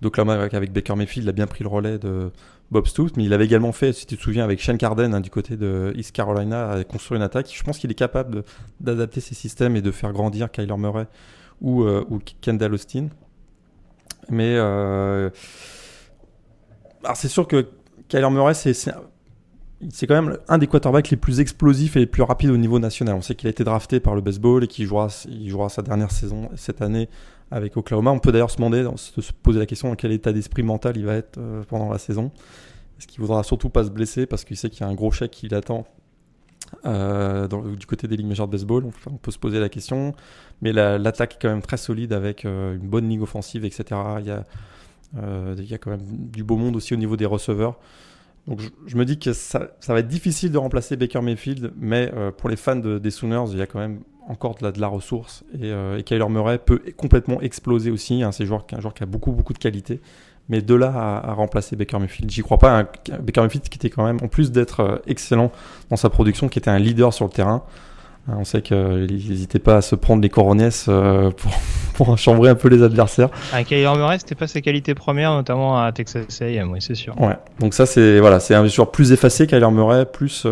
d'Oklahoma avec Baker Mayfield. Il a bien pris le relais de, Bob Stoops, mais il avait également fait, si tu te souviens, avec Shane Carden hein, du côté de East Carolina, construire une attaque. Je pense qu'il est capable d'adapter ses systèmes et de faire grandir Kyler Murray ou, euh, Kendall Austin. Mais euh, alors c'est sûr que Kyler Murray, c'est c'est quand même un des quarterbacks les plus explosifs et les plus rapides au niveau national. On sait qu'il a été drafté par le baseball et qu'il jouera, il jouera sa dernière saison cette année avec Oklahoma. On peut d'ailleurs se demander, se poser la question dans quel état d'esprit mental il va être euh, pendant la saison. Est-ce qu'il voudra surtout pas se blesser parce qu'il sait qu'il y a un gros chèque qui l'attend euh, du côté des ligues majeures de baseball? On, peut se poser la question. Mais l'attaque est quand même très solide avec euh, une bonne ligue offensive, etc. Il y a quand même du beau monde aussi au niveau des receveurs. Donc je, me dis que ça, va être difficile de remplacer Baker Mayfield, mais pour les fans des Sooners, il y a quand même encore de la, ressource. Et, euh, et, Kyler Murray peut complètement exploser aussi. Hein, c'est un joueur, un joueur qui a beaucoup, beaucoup de qualité. Mais de là à, remplacer Baker Mayfield, j'y crois pas. Hein. Baker Mayfield qui était quand même, en plus d'être euh, excellent dans sa production, qui était un leader sur le terrain. Hein, on sait qu'il n'hésitait pas à se prendre les coronets euh, pour, pour enchambrer un peu les adversaires. Un Kyler Murray, c'était pas ses qualités premières, notamment à Texas A&M, oui, c'est sûr. Ouais. Donc ça, c'est voilà, c'est un joueur plus effacé, Kyler Murray, plus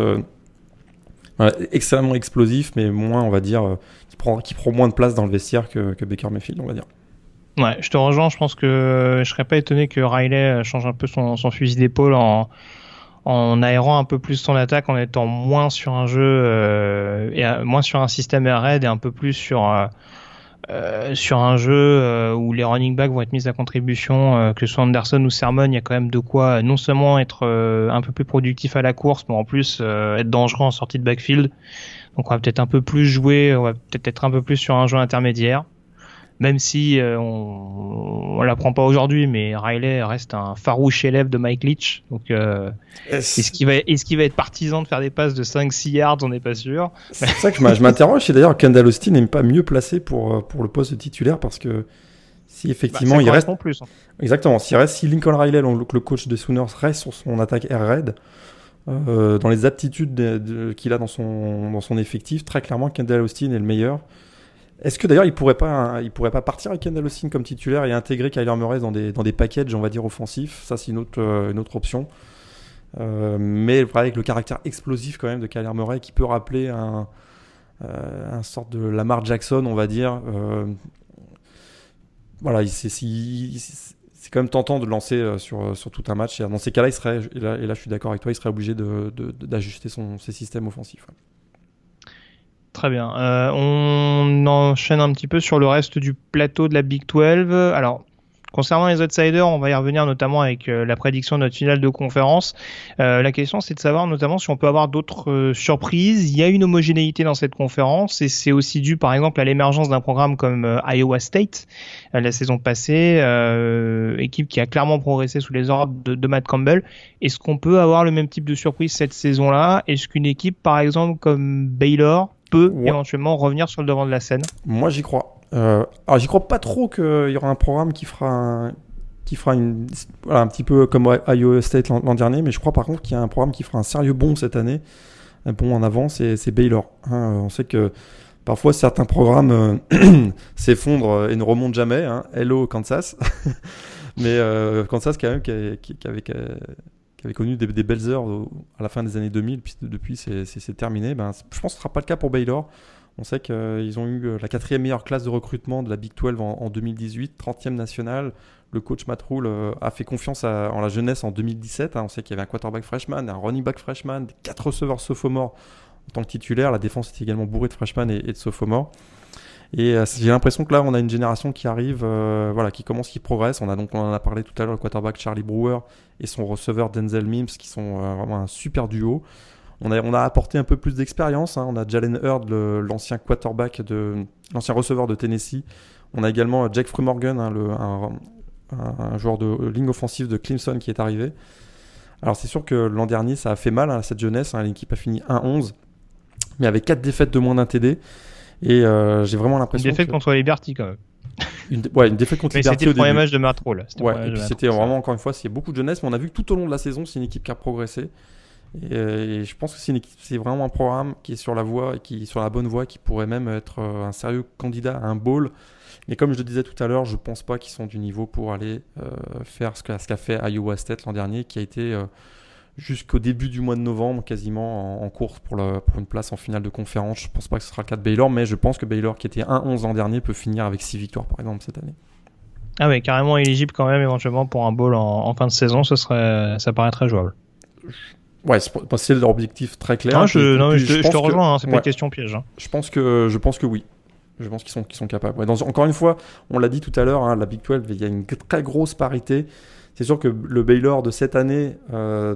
extrêmement explosif, mais moins, on va dire, euh, qui prend, qui prend moins de place dans le vestiaire que, que Baker Mayfield, on va dire. Ouais, je te rejoins. Je pense que je serais pas étonné que Riley change un peu son, son fusil d'épaule en, en aérant un peu plus son attaque, en étant moins sur un jeu euh, et moins sur un système air raid et un peu plus sur euh, euh, sur un jeu euh, où les running backs vont être mis à contribution, euh, que ce soit Anderson ou Sermon, il y a quand même de quoi non seulement être un peu plus productif à la course, mais en plus être dangereux en sortie de backfield. Donc on va peut-être un peu plus jouer, on va peut-être être un peu plus sur un jeu intermédiaire même si euh, on, on l'apprend pas aujourd'hui, mais Riley reste un farouche élève de Mike Leach. Donc, euh, est-ce qu'il va, est-ce qu'il va être partisan de faire des passes de 5-6 yards? On n'est pas sûr. C'est ça que je m'interroge. Et d'ailleurs, Kendall Austin n'est pas mieux placé pour euh, pour le poste de titulaire parce que si effectivement bah, il reste plus. Hein. Exactement. Si reste, si Lincoln Riley, le coach des Sooners, reste sur son attaque air raid. Euh, dans les aptitudes qu'il a dans son, dans son effectif, très clairement, Kendall Austin est le meilleur. Est-ce que d'ailleurs il pourrait pas il pourrait pas partir avec Kendall Austin comme titulaire et intégrer Kyler Murray dans des dans des packages on va dire offensifs? Ça c'est une autre euh, une autre option. Euh, mais avec le caractère explosif quand même de Kyler Murray qui peut rappeler un euh, un sorte de Lamar Jackson on va dire voilà c'est c'est quand même tentant de lancer sur, sur tout un match. Dans ces cas-là il serait et là, je suis d'accord avec toi il serait obligé d'ajuster de, son ses systèmes offensifs Très bien. Euh, on enchaîne un petit peu sur le reste du plateau de la Big 12. Alors, concernant les outsiders, on va y revenir notamment avec euh, la prédiction de notre finale de conférence. Euh, la question, c'est de savoir notamment si on peut avoir d'autres surprises. Il y a une homogénéité dans cette conférence et c'est aussi dû, par exemple, à l'émergence d'un programme comme Iowa State la saison passée, équipe qui a clairement progressé sous les ordres de, de Matt Campbell. Est-ce qu'on peut avoir le même type de surprise cette saison-là? Est-ce qu'une équipe, par exemple, comme Baylor peut éventuellement revenir sur le devant de la scène Moi, j'y crois. Euh, alors, j'y crois pas trop qu'il y aura un programme qui fera un, qui fera une, voilà, un petit peu comme Iowa State l'an dernier, mais je crois par contre qu'il y a un programme qui fera un sérieux bond cette année. Un bond en avant, c'est Baylor. Hein. on sait que parfois certains programmes euh, s'effondrent et ne remontent jamais. Hein. Hello Kansas. mais euh, Kansas quand même qui, qui, qui avait qui avait connu des, belles heures à la fin des années 2000, puis depuis c'est terminé. Ben, je pense que ce ne sera pas le cas pour Baylor. On sait qu'ils ont eu euh, la quatrième meilleure classe de recrutement de la Big 12 en, 2018, 30e nationale. Le coach Matt Rule euh, a fait confiance en la jeunesse en 2017. Hein. On sait qu'il y avait un quarterback freshman, un running back freshman, quatre receveurs sophomores en tant que titulaire. La défense était également bourrée de freshmen et, et de sophomores. Et euh, j'ai l'impression que là, on a une génération qui arrive, euh, voilà, qui commence, qui progresse. On a donc, on en a parlé tout à l'heure, le quarterback Charlie Brewer et son receveur Denzel Mims, qui sont euh, vraiment un super duo. On a, on a apporté un peu plus d'expérience. Hein. On a Jalen Hurd, l'ancien quarterback de, l'ancien receveur de Tennessee. On a également Jack Frumorgan, hein, le, un, joueur de ligne offensive de Clemson qui est arrivé. Alors c'est sûr que l'an dernier, ça a fait mal à hein, cette jeunesse. L'équipe a fini 1-11, mais avec 4 défaites de moins d'un TD. Et euh, j'ai vraiment l'impression. Une défaite contre Liberty quand même. Une, ouais, une défaite contre Liberty. C'était le premier match de Matro là. Ouais, et puis c'était vraiment encore une fois, a beaucoup de jeunesse, mais on a vu que tout au long de la saison, c'est une équipe qui a progressé. Et, euh, je pense que c'est, c'est vraiment un programme qui est sur la voie et qui sur la bonne voie, qui pourrait même être euh, un sérieux candidat à un bowl. Mais comme je le disais tout à l'heure, je pense pas qu'ils sont du niveau pour aller faire ce qu'a, ce qu'a fait Iowa State l'an dernier, qui a été jusqu'au début du mois de novembre, quasiment en, course pour, pour, une place en finale de conférence. Je pense pas que ce sera le cas de Baylor, mais je pense que Baylor, qui était 1-11 l'an dernier, peut finir avec 6 victoires, par exemple, cette année. Ah ouais, carrément éligible quand même, éventuellement, pour un bowl en, fin de saison, ce serait, ça paraît très jouable. Ouais, c'est leur objectif très clair. Non, je, je, te rejoins, hein, c'est pas une question piège. Hein. Je, pense que, je pense que oui. Je pense qu'ils sont, qu'ils sont capables. Dans, encore une fois, on l'a dit tout à l'heure, hein, la Big 12, il y a une très grosse parité. C'est sûr que le Baylor de cette année, euh,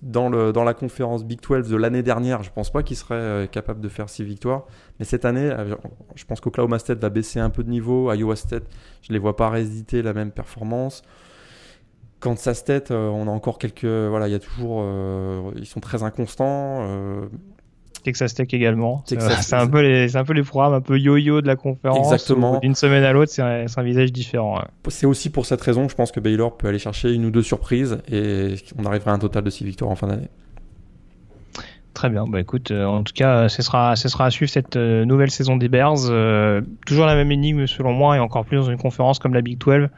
dans, la conférence Big 12 de l'année dernière, je pense pas qu'il serait euh, capable de faire 6 victoires. Mais cette année, euh, je pense qu'Oklahoma State va baisser un peu de niveau. Iowa State, je ne les vois pas résister la même performance. Kansas State, euh, on a encore quelques. Voilà, il y a toujours. ils sont très inconstants. Texas Tech également. C'est un, peu les, un peu les programmes un peu yo-yo de la conférence. Exactement. D'une semaine à l'autre, c'est un, un, visage différent. C'est aussi pour cette raison que je pense que Baylor peut aller chercher une ou deux surprises et on arrivera à un total de 6 victoires en fin d'année. Très bien. Bah écoute, euh, en tout cas, ce sera, ce sera à suivre cette euh, nouvelle saison des Bears. Euh, toujours la même énigme selon moi et encore plus dans une conférence comme la Big 12.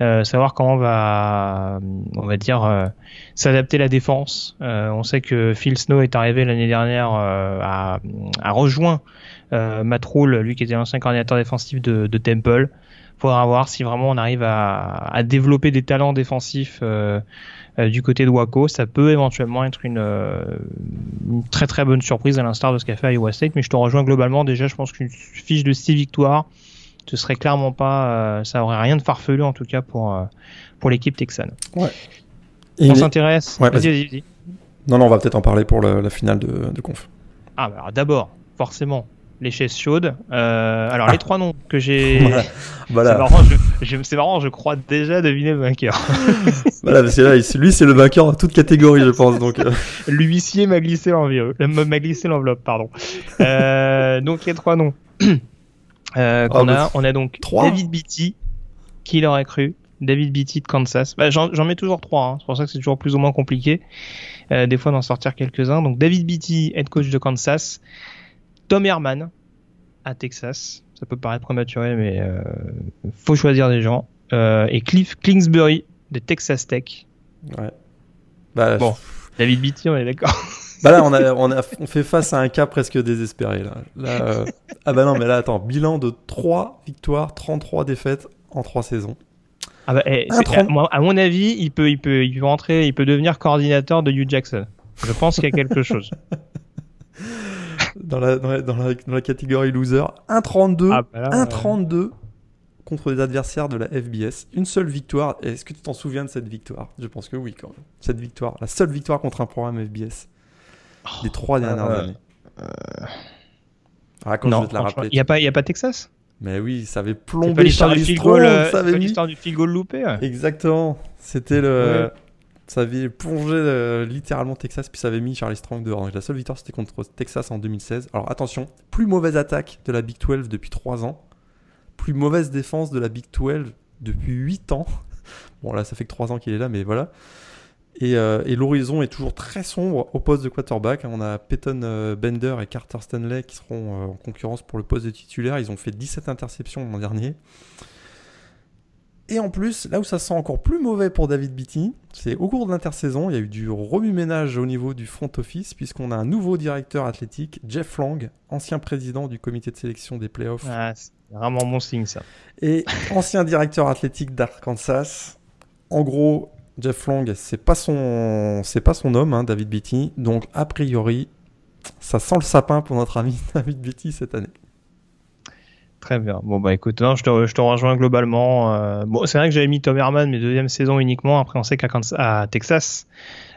Euh, savoir comment on va, on va dire, euh, s'adapter la défense. Euh, on sait que Phil Snow est arrivé l'année dernière à, à rejoint Matt Rule, lui qui était l'ancien coordinateur défensif de, de Temple. Faudra voir si vraiment on arrive à, à développer des talents défensifs du côté de Waco. Ça peut éventuellement être une, une très très bonne surprise à l'instar de ce qu'a fait Iowa State. Mais je te rejoins globalement. Déjà, je pense qu'une fiche de 6 victoires ce serait clairement pas, euh, ça aurait rien de farfelu en tout cas pour euh, pour l'équipe texane. Ouais. on s'intéresse. vas-y, vas-y, Non, non, on va peut-être en parler pour la finale de, conf. Ah, bah, alors d'abord, forcément les chaises chaudes. Euh, alors les trois noms que j'ai. Voilà. C'est marrant, je, je- c'est marrant, je crois déjà deviner le vainqueur. voilà parce que là, il- lui, c'est le vainqueur dans toute catégorie, je pense. Donc, euh, L'huissier m'a glissé l'enveloppe, m'a glissé l'enveloppe, pardon. Euh, donc les trois noms euh, qu'on bah, a, on a donc trois David Beatty, qui l'aurait cru, David Beatty de Kansas. Bah, J'en j'en mets toujours trois, hein. c'est pour ça que c'est toujours plus ou moins compliqué, euh, des fois d'en sortir quelques-uns. Donc David Beatty, head coach de Kansas, Tom Herman à Texas, ça peut paraître prématuré, mais euh, faut choisir des gens, euh, et Cliff Kingsbury de Texas Tech. ouais. Bah, Bon. David Beatty, on est d'accord. Bah là, on, a, on, a, on fait face à un cas presque désespéré. Là. Là, euh, Ah bah non, mais là, attends, bilan de 3 victoires, 33 défaites en 3 saisons. Ah bah, eh, à, à mon avis, il peut, il peut, il peut rentrer, il peut devenir coordinateur de Hugh Jackson. Je pense qu'il y a quelque chose. Dans la, dans la, dans la, dans la catégorie loser, 1-32, Ah, bah là, 1-32 contre des adversaires de la FBS. Une seule victoire. Est-ce que tu t'en souviens de cette victoire? Je pense que oui, quand même. Cette victoire, la seule victoire contre un programme FBS des trois dernières euh, années. Ah, quand je vais te la rappeler. il y a pas, y a pas Texas? Mais oui, ça avait plombé l'histoire du Charlie field Strong. goal, euh, l'histoire du field goal loupé. ouais. Exactement. C'était le. Ça avait plongé euh, littéralement Texas, puis ça avait mis Charlie Strong dehors. Donc, la seule victoire, c'était contre Texas en 2016. Alors attention, plus mauvaise attaque de la Big 12 depuis 3 ans. Plus mauvaise défense de la Big 12 depuis 8 ans. Bon, là, ça fait que 3 ans qu'il est là, mais voilà. Et, euh, et l'horizon est toujours très sombre au poste de quarterback. On a Peyton euh, Bender et Carter Stanley qui seront euh, en concurrence pour le poste de titulaire. Ils ont fait 17 interceptions l'an dernier. Et en plus, là où ça sent encore plus mauvais pour David Beatty, c'est au cours de l'intersaison, il y a eu du remue-ménage au niveau du front office, puisqu'on a un nouveau directeur athlétique, Jeff Lang, ancien président du comité de sélection des playoffs Ah, vraiment bon signe ça. et ancien directeur athlétique d'Arkansas. En gros, Jeff Long, c'est pas son, c'est pas son homme, hein, David Beatty. Donc a priori, ça sent le sapin pour notre ami David Beatty cette année. Très bien. Bon bah écoute, non, je te, je te rejoins globalement. euh, bon, c'est vrai que j'avais mis Tom Herman, mais deuxième saison uniquement. Après, on sait qu'à Texas,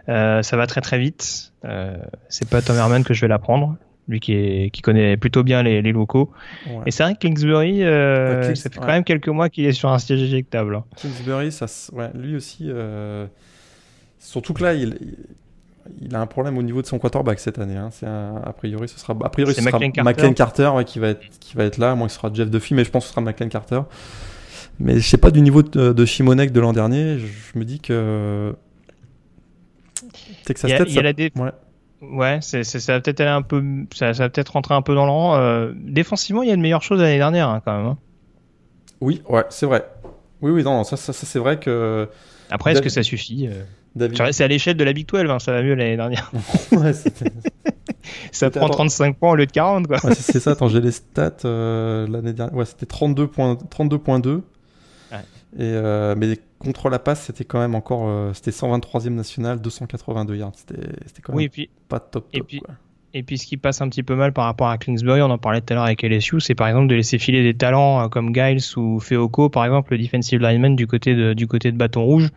euh, ça va très très vite. Euh, c'est pas Tom Herman que je vais l'apprendre. Lui qui, est, qui connaît plutôt bien les, les locaux. Ouais. Et c'est vrai que Kingsbury, euh, Ouais, Kings- ça fait ouais. quand même quelques mois qu'il est sur un siège éjectable. hein. Kingsbury, ça, lui aussi. euh, Surtout que là, il, a un problème au niveau de son quarterback cette année. hein. C'est un- a priori, ce sera, a priori, ce sera McLean Carter. McLean Carter qui va être, qui va être là. Moi, ce sera Jeff Duffy, mais je pense que ce sera McLean Carter. Mais je sais pas du niveau de, de Shimonek de l'an dernier. Je, je me dis que Texas Il y a, Tech, il y a ça- la dé- ouais. Ouais, c'est, c'est- ça va peut-être aller un peu, ça, ça va peut-être rentrer un peu dans le rang. Euh, défensivement, il y a de meilleures choses l'année dernière hein, quand même. hein. Oui, ouais, c'est vrai. Oui, oui, non, ça, ça, ça, c'est vrai que Après, est-ce que ça suffit euh? David. C'est à l'échelle de la Big 12, hein, ça va mieux l'année dernière. Ouais, c'était- Ça prend 35 points au lieu de 40, quoi. Ouais, c'est ça, attends, j'ai les stats euh, l'année dernière. Ouais, c'était 32 points- 32.2. Ouais. Et euh, mais contre la passe, c'était quand même encore. euh, c'était 123e national, 282 yards. C'était quand même Oui, et puis, pas top. et top, puis- quoi. et puis ce qui passe un petit peu mal par rapport à Kingsbury, on en parlait tout à l'heure avec LSU, c'est par exemple de laisser filer des talents euh, comme Giles ou Feoko, par exemple, le defensive lineman du côté de, du côté de Bâton Rouge.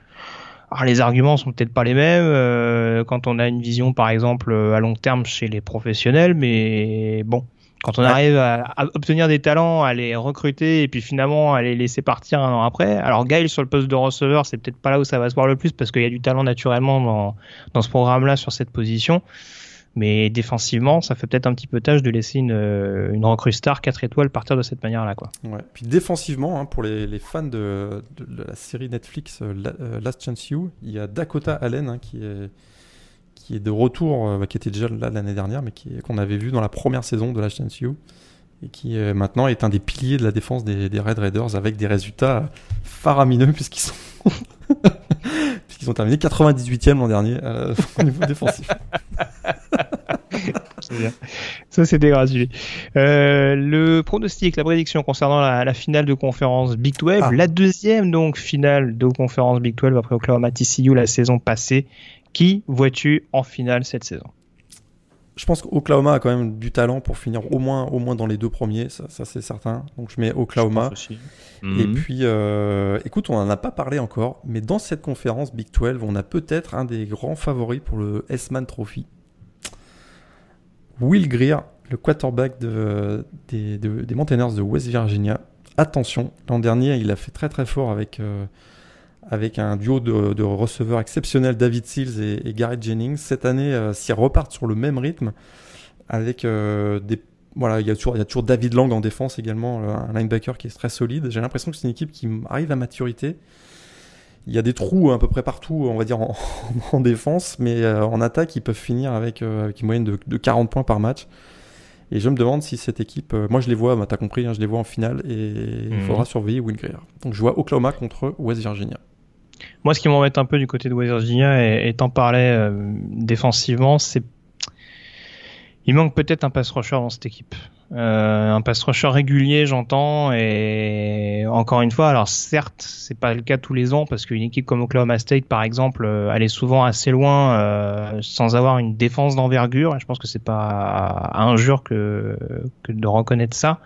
Alors les arguments sont peut-être pas les mêmes euh, quand on a une vision, par exemple, à long terme chez les professionnels, mais bon, quand on Ouais. arrive à, à obtenir des talents, à les recruter et puis finalement à les laisser partir un an après. Alors Giles sur le poste de receveur, c'est peut-être pas là où ça va se voir le plus parce qu'il y a du talent naturellement dans, dans ce programme-là sur cette position. Mais défensivement, ça fait peut-être un petit peu tâche de laisser une, euh, une recrue star 4 étoiles partir de cette manière-là. Quoi. Ouais. Puis défensivement, hein, pour les, les fans de, la série Netflix euh, euh, Last Chance You, il y a Dakota Allen hein, qui est qui est de retour, euh, bah, qui était déjà là l'année dernière, mais qu'on avait vu dans la première saison de Chance You et qui euh, maintenant est un des piliers de la défense des, des Red Raiders avec des résultats faramineux puisqu'ils sont puisqu'ils ont terminé 98e l'an dernier euh, au niveau défensif. Ça, c'était gratuit. Euh, le pronostic, la prédiction concernant la, la finale de conférence Big 12, Ah. la deuxième donc finale de conférence Big 12 après Oklahoma TCU la saison passée. Qui vois-tu en finale cette saison? Je pense qu'Oklahoma a quand même du talent pour finir au moins, au moins dans les deux premiers, ça, ça c'est certain. Donc je mets Oklahoma. Et Mhm. puis, euh, écoute, on n'en a pas parlé encore, mais dans cette conférence Big 12, on a peut-être un des grands favoris pour le S-Man Trophy. Will Greer, le quarterback de, des, de, des Mountaineers de West Virginia. Attention, l'an dernier, il a fait très très fort avec, euh, avec un duo de, de, receveurs exceptionnels, David Seals et, et Garrett Jennings. Cette année, euh, s'ils repartent sur le même rythme, avec euh, des voilà, il y, a toujours, il y a toujours David Lang en défense également, un linebacker qui est très solide. J'ai l'impression que c'est une équipe qui arrive à maturité. Il y a des trous à peu près partout, on va dire, en, en défense, mais en attaque, ils peuvent finir avec, avec une moyenne de, de 40 points par match. Et je me demande si cette équipe, euh, moi je les vois, bah, t'as compris, hein, je les vois en finale et il Mhm. faudra surveiller Will Greer. Donc je vois Oklahoma contre West Virginia. Moi, ce qui m'embête un peu du côté de West Virginia, et, t'en parlais euh, défensivement, c'est il manque peut-être un pass rusher dans cette équipe. Euh, un pass rusher régulier, j'entends, et encore une fois, alors certes, c'est pas le cas tous les ans parce qu'une équipe comme Oklahoma State, par exemple, euh, elle est souvent assez loin euh, sans avoir une défense d'envergure. Et je pense que c'est pas à injure que, que de reconnaître ça.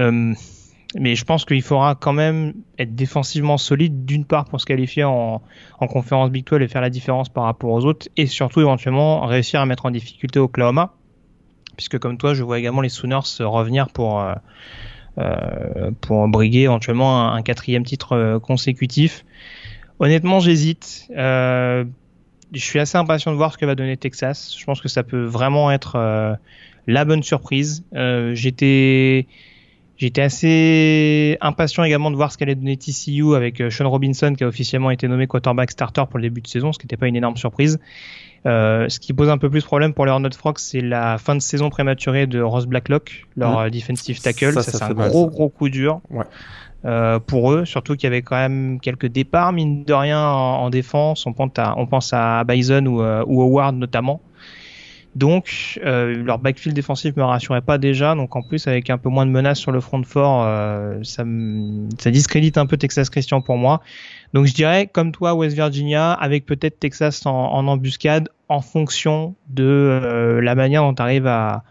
Euh, mais je pense qu'il faudra quand même être défensivement solide, d'une part pour se qualifier en, en conférence Big 12 et faire la différence par rapport aux autres, et surtout éventuellement réussir à mettre en difficulté Oklahoma, puisque comme toi, je vois également les Sooners revenir pour, euh, euh, pour briguer éventuellement un, quatrième titre euh, consécutif. Honnêtement, j'hésite. Je suis assez impatient de voir ce que va donner Texas. Je pense que ça peut vraiment être la bonne surprise. J'étais J'étais assez impatient également de voir ce qu'allait donner TCU avec euh, Sean Robinson qui a officiellement été nommé quarterback starter pour le début de saison, ce qui n'était pas une énorme surprise. Euh, ce qui pose un peu plus problème pour les Hornets Frogs, c'est la fin de saison prématurée de Ross Blacklock, leur Mmh. euh, defensive tackle. Ça, Ça, ça c'est un mal, gros ça. gros coup dur Ouais. euh, pour eux, surtout qu'il y avait quand même quelques départs mine de rien en, en défense. On pense à, on pense à Bison ou, euh, ou Howard notamment. Donc, euh, leur backfield défensif me rassurait pas déjà. Donc, en plus, avec un peu moins de menaces sur le front fort, euh, ça, ça discrédite un peu Texas Christian pour moi. Donc, je dirais, comme toi, West Virginia, avec peut-être Texas en, en embuscade, en fonction de euh, la manière dont tu arrives à,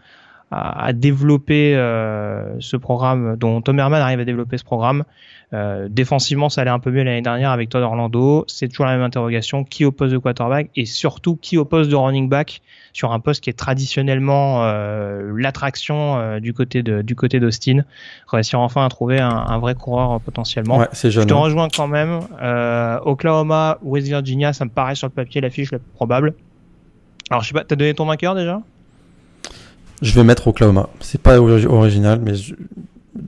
à, à développer euh, ce programme, dont Tom Herman arrive à développer ce programme. Euh, défensivement, ça allait un peu mieux l'année dernière avec Todd Orlando. C'est toujours la même interrogation qui au poste de quarterback? Et surtout qui au poste de running back sur un poste qui est traditionnellement euh, l'attraction euh, du côté de du côté d'Austin? Réussir enfin à trouver un, un vrai coureur potentiellement. Ouais, c'est Je te hein. rejoins quand même. Euh, Oklahoma, West Virginia, ça me paraît sur le papier l'affiche la plus probable. Alors je sais pas, t'as donné ton vainqueur déjà? Je vais mettre Oklahoma. C'est pas ori- original, mais je,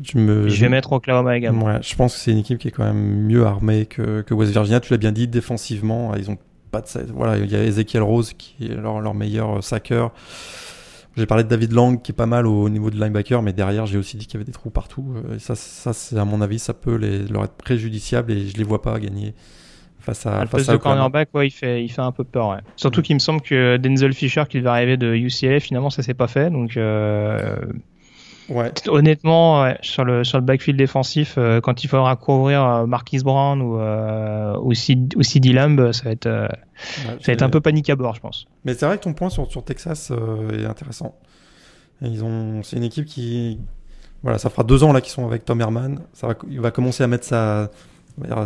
je me. Je vais mettre Oklahoma également. Ouais, je pense que c'est une équipe qui est quand même mieux armée que, que West Virginia. Tu l'as bien dit, défensivement, ils ont pas de. Voilà, il y a Ezekiel Rose qui est leur, leur meilleur euh, sacker. J'ai parlé de David Lang qui est pas mal au niveau de linebacker, mais derrière j'ai aussi dit qu'il y avait des trous partout. Euh, Et ça, ça c'est à mon avis, ça peut les, leur être préjudiciable et je les vois pas gagner face à, Ah, le face poste à de Oklahoma. cornerback, ouais, il fait, il fait un peu peur. Ouais. Surtout qu'il me semble que Denzel Fisher, qui devait arriver de UCLA, finalement, ça s'est pas fait. Donc, euh, Ouais. honnêtement, ouais, sur le sur le backfield défensif, euh, quand il faudra couvrir euh, Marquis Brown ou euh, ou Sid- ou CD Lamb, ça va être euh, Ouais, ça va être un peu panique à bord, je pense. Mais c'est vrai que ton point sur, sur Texas euh, est intéressant. Ils ont, c'est une équipe qui, voilà, ça fera deux ans là qu'ils sont avec Tom Herman. Ça va, il va commencer à mettre sa,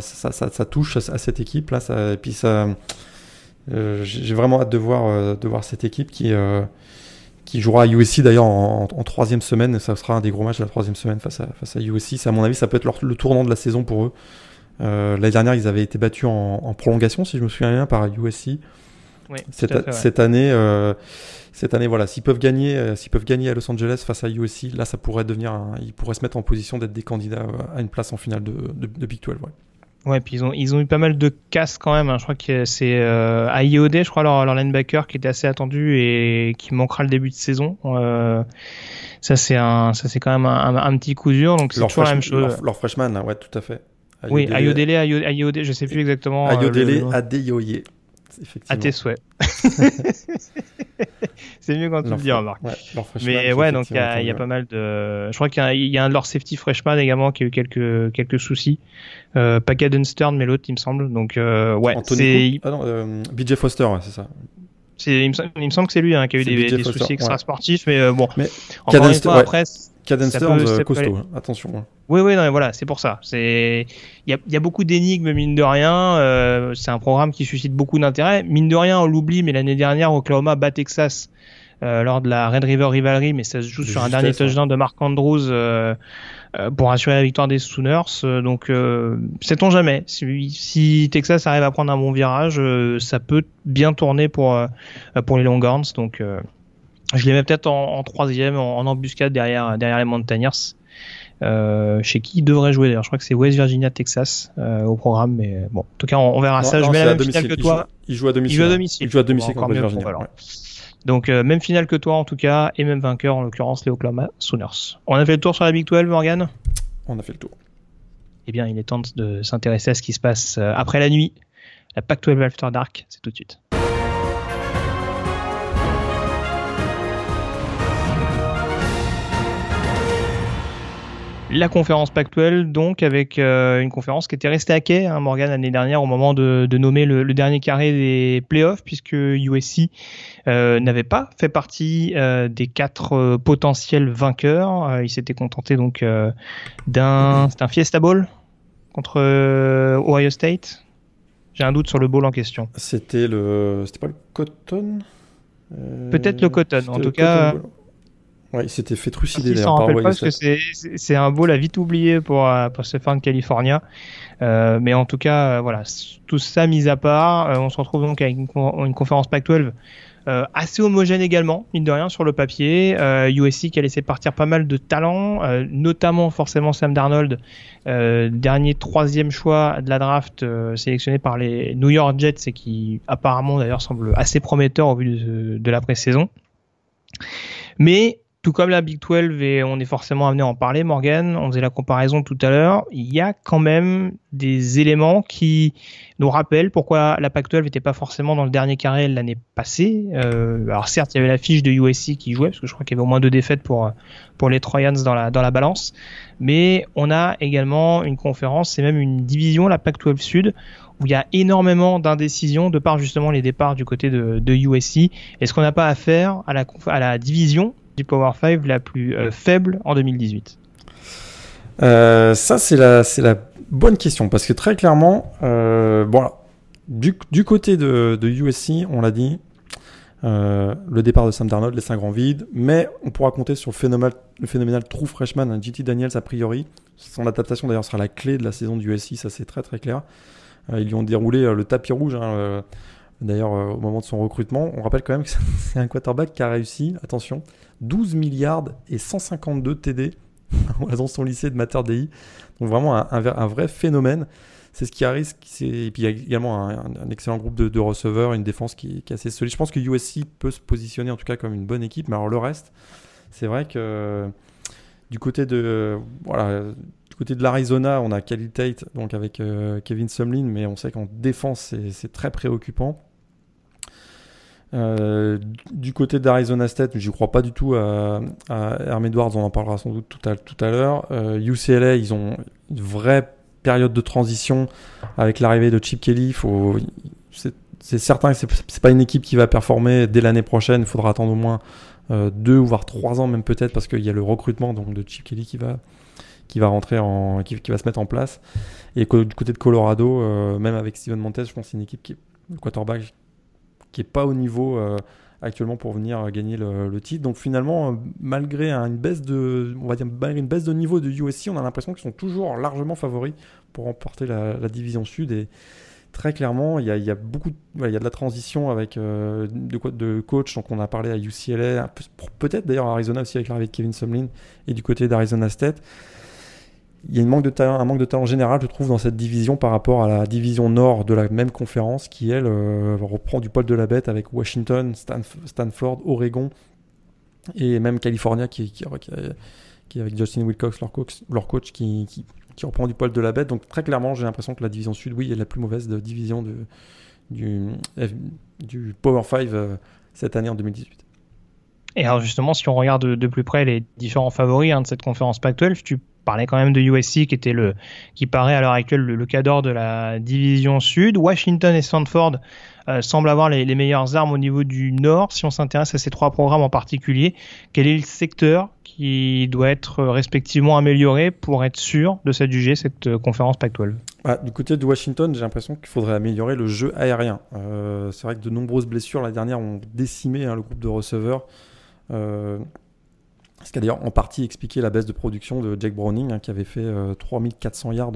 sa- sa touche à, cette équipe là. Ça, et puis ça, euh, j'ai vraiment hâte de voir, euh, de voir cette équipe qui, euh, jouera à USC d'ailleurs en, troisième semaine. Ça sera un des gros matchs de la troisième semaine face à, USC. Ça, à mon avis, ça peut être le tournant de la saison pour eux. Euh, L'année dernière, ils avaient été battus en, en prolongation, si je me souviens bien, par USC. Oui, Cette, tout à fait, ouais. cette année, euh, cette année, voilà, s'ils peuvent gagner, euh, s'ils peuvent gagner à Los Angeles face à USC, là, ça pourrait devenir, un- ils pourraient se mettre en position d'être des candidats euh, à une place en finale de, de, de Big 12. Ouais. Ouais, puis ils ont, ils ont eu pas mal de casses quand même. hein. Je crois que c'est euh, AIOD, je crois, leur, leur linebacker qui était assez attendu et qui manquera le début de saison. Euh, ça, c'est un, ça c'est quand même un, un- un petit coup dur. Donc c'est toujours la même chose. leur, leur freshman, là, ouais, tout à fait. oui, Ayodele- AIOD, je sais plus exactement. euh, le- Ayodele le- Adeyoye. Effectivement. À tes souhaits. c'est mieux quand tu le dis, fre- remarque. ouais, Mais ouais, donc il y a, il y a ouais. pas mal de. Je crois qu'il y, a- il y a un de leurs safety freshman également qui a eu quelques quelques soucis. Euh, pas Caden Stern, mais l'autre, il me semble. Donc euh, ouais, Anthony c'est Cook- Ah non, euh, BJ Foster, ouais, c'est ça. c'est il me, semble- il me semble que c'est lui hein, qui a eu C'est des, soucis ouais. extra-sportifs, mais euh, bon. Mais Encore Caden fois, ouais. après. Caden Ça Stearns, peut- ça euh, costaud, attention. hein. Oui, oui, non, mais voilà, c'est pour ça. C'est il y a, y a beaucoup d'énigmes mine de rien. Euh, c'est un programme qui suscite beaucoup d'intérêt. Mine de rien, on l'oublie, mais l'année dernière, Oklahoma bat Texas lors de la Red River Rivalry, mais ça se joue sur un dernier touchdown de Mark Andrews pour assurer la victoire des Sooners. donc, sait-on jamais. Si, si, Texas arrive à prendre un bon virage, ça peut bien tourner pour pour les Longhorns. Donc, je les mets peut-être en, en, troisième, en, embuscade derrière derrière les Mountaineers. Euh, chez qui il devrait jouer d'ailleurs. Je crois que c'est West Virginia, Texas euh, au programme, mais bon, en tout cas, on, verra ça. je mets la même finale que toi. Il joue, à domicile. Il joue à domicile. Il joue à domicile contre West Virginia. Donc euh, même finale que toi en tout cas, et même vainqueur en l'occurrence les Oklahoma Sooners. On a fait le tour sur la Big 12, Morgan? On a fait le tour. Eh bien, il est temps de s'intéresser à ce qui se passe après la nuit. La Pac 12 After Dark, c'est tout de suite. La conférence Pactuelle, donc, avec euh, une conférence qui était restée à quai, hein, Morgan, l'année dernière, au moment de, nommer le, dernier carré des playoffs, puisque USC euh, n'avait pas fait partie euh, des quatre potentiels vainqueurs. il s'était contenté donc d'un un Fiesta Bowl contre Ohio State. J'ai un doute sur le bowl en question. C'était le, c'était pas le Cotton? Peut-être le Cotton. En tout cas. Ouais, il s'était fait trucider d'ailleurs par pas parce que c'est un bowl à vite oublié pour, euh, pour ce fan de California. Euh, mais en tout cas, euh, voilà, tout ça mis à part, euh, on se retrouve donc avec une, une conférence Pac-12 euh, assez homogène également, mine de rien, sur le papier. USC qui a laissé partir pas mal de talents, notamment forcément Sam Darnold, dernier troisième choix de la draft sélectionné par les New York Jets et qui apparemment d'ailleurs semble assez prometteur au vu de, de la pré-saison. Mais tout comme la Big 12, et on est forcément amené à en parler, Morgan, on faisait la comparaison tout à l'heure, il y a quand même des éléments qui nous rappellent pourquoi la Pac 12 n'était pas forcément dans le dernier carré l'année passée. Euh, alors certes, il y avait la fiche de USC qui jouait, parce que je crois qu'il y avait au moins deux défaites pour, pour les Troyans dans la, dans la balance, mais on a également une conférence, et même une division, la Pac 12 Sud, où il y a énormément d'indécisions de par justement les départs du côté de, de USC. Est-ce qu'on n'a pas affaire à la, à la division du Power 5 la plus euh, faible en 2018 euh, Ça, c'est la, la bonne question parce que très clairement, euh, du, du, côté de, de, USC, on l'a dit, euh, le départ de Sam Darnold laisse un grand vide, mais on pourra compter sur le phénoménal, le phénoménal true freshman, un JT Daniels a priori. Son adaptation d'ailleurs sera la clé de la saison du USC, ça c'est très très clair. ils lui ont déroulé le tapis rouge. Hein, D'ailleurs, au moment de son recrutement, on rappelle quand même que c'est un quarterback qui a réussi, attention, 12 milliards et 152 TD dans son lycée de Mater Dei. Donc vraiment un, vrai phénomène. C'est ce qui arrive. Et puis il y a également un, excellent groupe de, receveurs, une défense qui, est assez solide. Je pense que USC peut se positionner en tout cas comme une bonne équipe. Mais alors le reste, c'est vrai que du côté de l'Arizona, on a Khalil Tate donc avec euh, Kevin Sumlin, mais on sait qu'en défense c'est très préoccupant. Euh, du côté d'Arizona State, je crois pas du tout à, à Herm Edwards, on en parlera sans doute tout à, l'heure. Euh, UCLA, ils ont une vraie période de transition avec l'arrivée de Chip Kelly. C'est certain que c'est pas une équipe qui va performer dès l'année prochaine. Il faudra attendre au moins euh, deux ou voire trois ans même peut-être parce qu'il y a le recrutement donc de Chip Kelly qui va qui va se mettre en place. Et du côté de Colorado, euh, même avec Steven Montez, je pense que c'est une équipe qui le quarterback qui est pas au niveau euh, actuellement pour venir euh, gagner le, titre. Donc finalement, euh, malgré une baisse de, on va dire une baisse de niveau de USC, on a l'impression qu'ils sont toujours largement favoris pour remporter la, division sud et très clairement, il y a, beaucoup, il y a de la transition avec de, de coach. Donc on a parlé à UCLA, peut-être d'ailleurs à Arizona aussi avec l'arrivée de Kevin Sumlin et du côté d'Arizona State il y a manque de talent, un manque de talent général, je trouve, dans cette division par rapport à la division nord de la même conférence qui, elle, euh, reprend du poil de la bête avec Washington, Stanford, Oregon et même California qui, qui, qui, avec Justin Wilcox, leur coach, leur coach qui, qui, reprend du poil de la bête. Donc très clairement, j'ai l'impression que la division sud, oui, est la plus mauvaise de division de, du, du Power 5 euh, cette année en 2018. Et alors justement, si on regarde de, plus près les différents favoris hein, de cette conférence Pac-12, tu parlais quand même de USC qui était le qui paraît à l'heure actuelle le, le cadre de la division sud. Washington et Stanford euh, semblent avoir les, meilleures armes au niveau du nord. Si on s'intéresse à ces trois programmes en particulier, quel est le secteur qui doit être respectivement amélioré pour être sûr de s'adjuger cette euh, conférence Pac-12? Ah, Du côté de Washington, j'ai l'impression qu'il faudrait améliorer le jeu aérien. Euh, c'est vrai que de nombreuses blessures la dernière ont décimé hein, le groupe de receveurs. Ce qui a d'ailleurs en partie expliqué la baisse de production de Jake Browning, hein, qui avait fait 3400 yards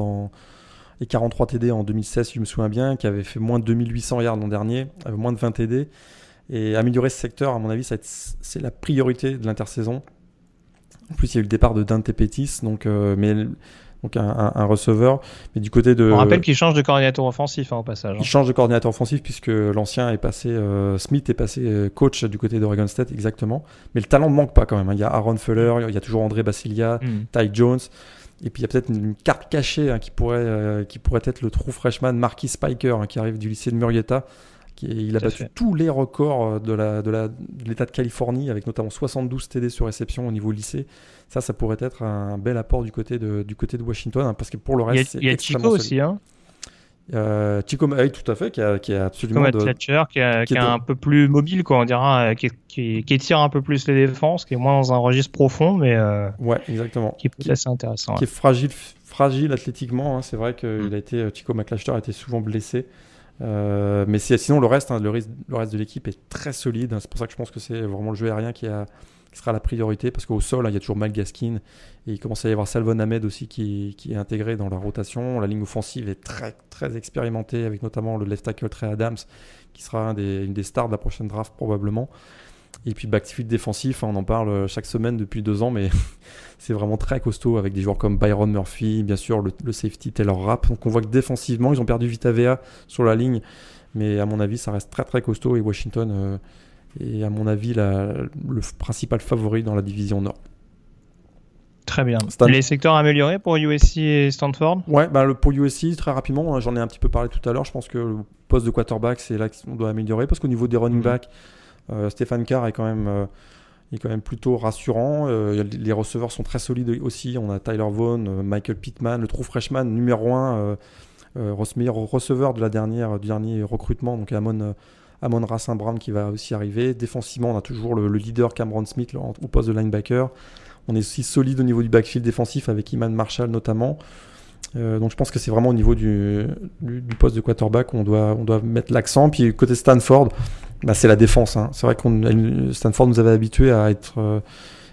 et 43 TD en 2016, si je me souviens bien, qui avait fait moins de 2800 yards l'an dernier, avec moins de 20 TD. Et améliorer ce secteur, à mon avis, c'est la priorité de l'intersaison. En plus, il y a eu le départ de Dante Pettis, donc, mais donc un, receveur. Mais du côté de. On rappelle qu'il change de coordinateur offensif hein, au passage. Hein. Il change de coordinateur offensif puisque l'ancien est passé, euh, Smith est passé euh, coach du côté d'Oregon State exactement. Mais le talent ne manque pas quand même. Hein. Il y a Aaron Fuller, il y a toujours André Basilia, mm. Ty Jones. Et puis il y a peut-être une, carte cachée qui, pourrait, euh, qui pourrait être le true freshman Marquis Spiker qui arrive du lycée de Murrieta il a battu tous les records euh, de l'État de, la, de, de Californie, avec notamment 72 TD sur réception au niveau lycée. Ça, ça pourrait être un bel apport du côté de, du côté de Washington, hein, parce que pour le reste, il y a, il y a Chico aussi, hein euh, Chico, oui, tout à fait, qui a, qui a absolument. Chico de, qui, a, qui, est un peu plus mobile, quoi, on dira, euh, qui, qui, étire un peu plus les défenses, qui est moins dans un registre profond, mais. Euh, ouais, exactement. Qui est assez intéressant. Qui est fragile, fragile athlétiquement. Hein, c'est vrai que mm. il a été, Chico McClatcher a été souvent blessé. Euh, mais sinon, le reste, hein, le, de l'équipe est très solide. Hein. c'est pour ça que je pense que c'est vraiment le jeu aérien qui, sera la priorité. Parce qu'au sol, hein, il y a toujours Mal Gaskin. Et il commence à y avoir Salvon Ahmed aussi qui, est intégré dans la rotation. La ligne offensive est très, expérimentée, avec notamment le left tackle Trey Adams, qui sera une des stars de la prochaine draft probablement. Et puis backfield défensif, on en parle chaque semaine depuis deux ans, mais c'est vraiment très costaud avec des joueurs comme Byron Murphy, bien sûr le, safety Taylor Rapp. Donc on voit que défensivement, ils ont perdu Vita Vea sur la ligne, mais à mon avis, ça reste très très costaud et Washington euh, est à mon avis le principal favori dans la division Nord. Très bien. Les secteurs améliorés pour USC et Stanford? Ouais, bah, le, pour USC, très rapidement, hein, j'en ai un petit peu parlé tout à l'heure, je pense que le poste de quarterback, c'est là qu'on doit améliorer parce qu'au niveau des running mhm. backs, euh, Stéphane Carr est quand même euh, est quand même plutôt rassurant. Euh, les receveurs sont très solides aussi. On a Tyler Vaughn, Michael Pittman, le true freshman numéro 1, meilleur receveur de la dernière, du dernier recrutement, donc Amon, Amon Rassin Brown qui va aussi arriver. Défensivement, on a toujours le, leader Cameron Smith au poste de linebacker. On est aussi solide au niveau du backfield défensif avec Iman Marshall notamment. donc je pense que c'est vraiment au niveau du, du, poste de quarterback où on doit, on doit mettre l'accent. Puis côté Stanford, bah, c'est la défense. Hein. C'est vrai qu'on Stanford nous avait habitués à être euh,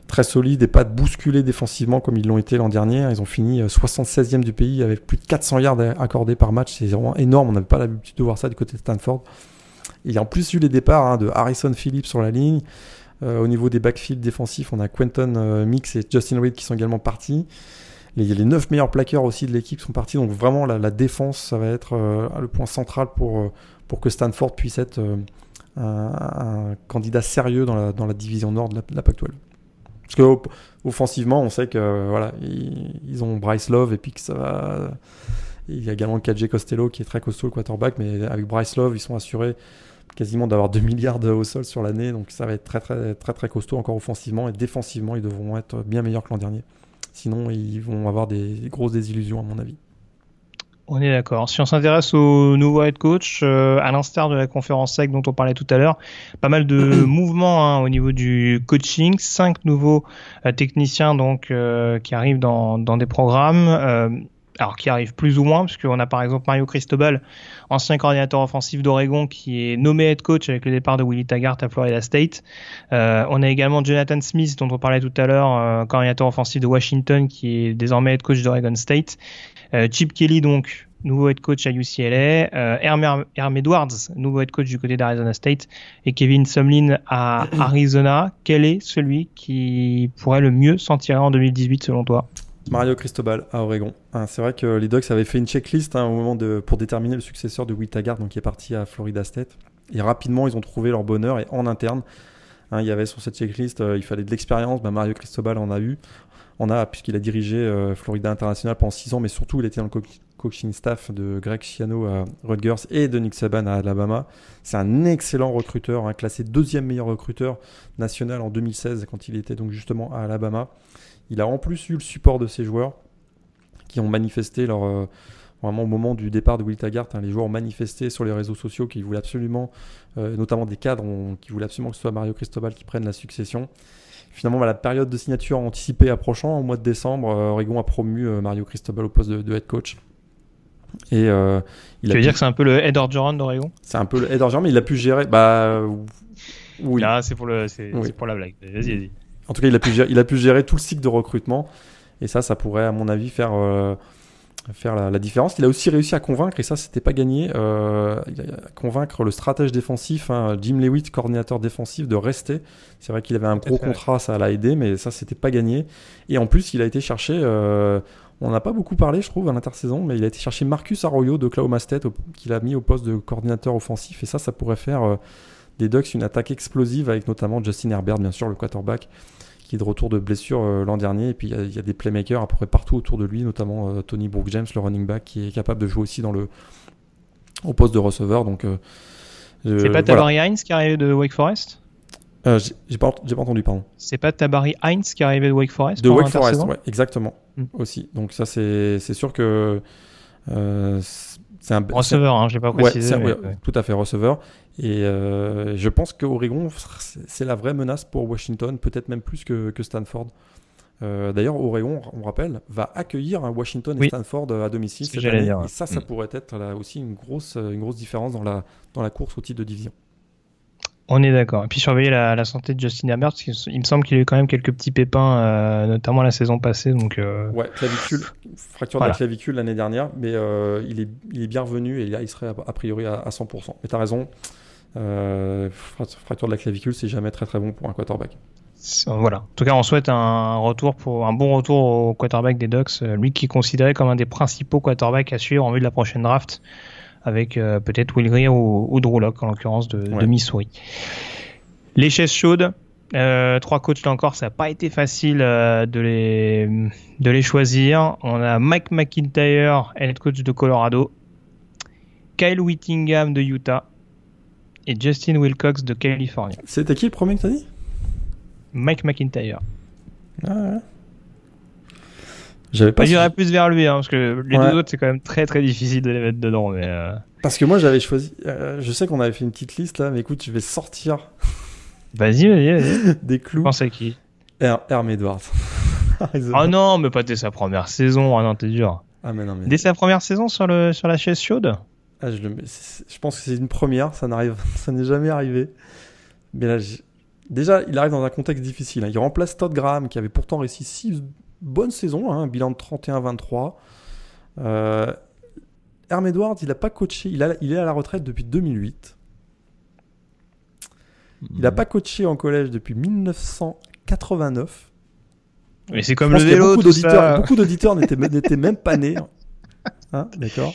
très solide et pas de bousculer défensivement comme ils l'ont été l'an dernier. Ils ont fini 76e euh, du pays avec plus de 400 yards accordés par match. C'est vraiment énorme. On n'avait pas l'habitude de voir ça du côté de Stanford. Il y a en plus eu les départs hein, de Harrison Phillips sur la ligne. Euh, au niveau des backfields défensifs, on a Quentin Mix et Justin Reed qui sont également partis. Les, les 9 meilleurs plaqueurs aussi de l'équipe sont partis. Donc vraiment, la, défense, ça va être le point central pour, pour que Stanford puisse être un, candidat sérieux dans la, division nord de la, de PAC 12. Parce que offensivement, on sait que voilà, ils, ont Bryce Love et puis que ça va. Il y a également le 4G Costello qui est très costaud, le quarterback, mais avec Bryce Love, ils sont assurés quasiment d'avoir 2 milliards au sol sur l'année, donc ça va être très très très très costaud encore offensivement et défensivement, ils devront être bien meilleurs que l'an dernier. Sinon, ils vont avoir des grosses désillusions à mon avis. On est d'accord. Si on s'intéresse au nouveau head coach, euh, à l'instar de la conférence SEC dont on parlait tout à l'heure, pas mal de mouvements hein, au niveau du coaching, cinq nouveaux euh, techniciens donc euh, qui arrivent dans, dans des programmes. alors qui arrivent plus ou moins, puisqu'on a par exemple Mario Cristobal, ancien coordinateur offensif d'Oregon, qui est nommé head coach avec le départ de Willie Taggart à Florida State. on a également Jonathan Smith, dont on parlait tout à l'heure, coordinateur offensif de Washington, qui est désormais head coach d'Oregon State. Euh, Chip Kelly, donc, nouveau head coach à UCLA, euh, Herm, Edwards, nouveau head coach du côté d'Arizona State, et Kevin Sumlin à Arizona. Quel est celui qui pourrait le mieux s'en tirer en 2018 selon toi? Mario Cristobal à Oregon. Hein, c'est vrai que les Ducks avaient fait une checklist hein, au moment de, pour déterminer le successeur de Wittagard, donc qui est parti à Florida State. Et rapidement, ils ont trouvé leur bonheur et en interne, hein, il y avait sur cette checklist, euh, il fallait de l'expérience. Bah, Mario Cristobal en a eu on a, puisqu'il a dirigé euh, Florida International pendant 6 ans, mais surtout il était dans le coaching staff de Greg Schiano à Rutgers et de Nick Saban à Alabama. C'est un excellent recruteur, hein, classé deuxième meilleur recruteur national en 2016 quand il était donc justement à Alabama. Il a en plus eu le support de ses joueurs qui ont manifesté leur euh, vraiment au moment du départ de Will Taggart, hein, les joueurs ont manifesté sur les réseaux sociaux qu'ils voulaient absolument, euh, notamment des cadres, qui voulaient absolument que ce soit Mario Cristobal qui prenne la succession. Finalement, bah, la période de signature anticipée approchant, au mois de décembre, euh, Oregon a promu euh, Mario Cristobal au poste de, head coach. Et euh, il tu veux dire que c'est un peu le head Orgeron d'Oregon C'est un peu le head Orgeron, mais il a pu gérer. Bah, Oui. Là, c'est pour, le, c'est, pour la blague. Vas-y, vas-y. En tout cas, il a, pu gérer, il a pu gérer tout le cycle de recrutement. Et ça, ça pourrait, à mon avis, faire, euh, faire la, différence. Il a aussi réussi à convaincre, et ça, c'était pas gagné, euh, à convaincre le stratège défensif, hein, Jim Lewitt, coordinateur défensif, de rester. C'est vrai qu'il avait un gros contrat, ça l'a aidé, mais ça, c'était pas gagné. Et en plus, il a été cherché. Euh, on n'a pas beaucoup parlé, je trouve, à l'intersaison, mais il a été chercher Marcus Arroyo de Oklahoma State, qu'il a mis au poste de coordinateur offensif. Et ça, ça pourrait faire euh, des Ducks une attaque explosive avec notamment Justin Herbert, bien sûr, le quarterback, qui est de retour de blessure euh, l'an dernier. Et puis il y, a des playmakers à peu près partout autour de lui, notamment euh, Tony Brooke James, le running back, qui est capable de jouer aussi dans le, au poste de receveur. Donc, c'est pas Tabari Hines qui est arrivé de Wake Forest? J'ai pas, pas, entendu, pardon. C'est pas Tabari Hines qui est arrivé de Wake Forest De Wake Forest, ouais, exactement. Mm. aussi. Donc ça, c'est sûr que euh, c'est un receveur. Hein, je l'ai pas précisé. Tout à fait receveur. Et euh, je pense qu'Oregon, c'est la vraie menace pour Washington, peut-être même plus que, que Stanford. Euh, D'ailleurs, Oregon, on rappelle, va accueillir Washington et Stanford à domicile cette année. Et ça, ça mm. pourrait être là aussi une grosse, une grosse différence dans la, dans la course au titre de division. On est d'accord. Et puis surveiller la, santé de Justin Herbert, parce qu'il me semble qu'il a eu quand même quelques petits pépins, euh, notamment la saison passée. Donc, euh, Ouais, clavicule, fracture de la clavicule l'année dernière, mais euh, il, est, il est bien revenu et là, il serait a, priori à, 100%. Mais tu as raison, fracture de la clavicule, c'est jamais très très bon pour un quarterback. Voilà. En tout cas, on souhaite un retour pour un bon retour au quarterback des Ducks, lui qui est considéré comme un des principaux quarterbacks à suivre en vue de la prochaine draft avec euh, peut-être Will Greer ou, ou, Drew Locke, en l'occurrence de, de, Missouri. Les chaises chaudes, euh, trois coachs là encore, ça n'a pas été facile euh, de, les, de les choisir. On a Mike McIntyre, head coach de Colorado, Kyle Whittingham de Utah et Justin Wilcox de Californie. C'était qui le premier que tu as dit? Mike McIntyre. Ah ouais. J'avais pas. J'irais plus vers lui, hein, parce que les deux autres, c'est quand même très très difficile de les mettre dedans. Mais euh. Parce que moi, j'avais choisi. Euh, je sais qu'on avait fait une petite liste là, mais écoute, je vais sortir. Vas-y, vas-y, vas-y. Des clous. Pense à qui? Herm Edwards. oh non, mais pas dès sa première saison. Ah non, t'es dur. Ah mais non, mais... Dès sa première saison sur, le, sur la chaise chaude? Ah, je, le... je pense que c'est une première, ça n'arrive, ça n'est jamais arrivé. Mais là, déjà, il arrive dans un contexte difficile. Hein. Il remplace Todd Graham, qui avait pourtant réussi 6 bonne saison, hein, un bilan de 31-23. Euh, Herm Edwards, il n'a pas coaché, il, a, il, est à la retraite depuis 2008. Il n'a hmm. pas coaché en collège depuis 1989. Mais c'est comme le vélo, beaucoup d'auditeurs, beaucoup d'auditeurs n'étaient même pas nés. Hein, D'accord.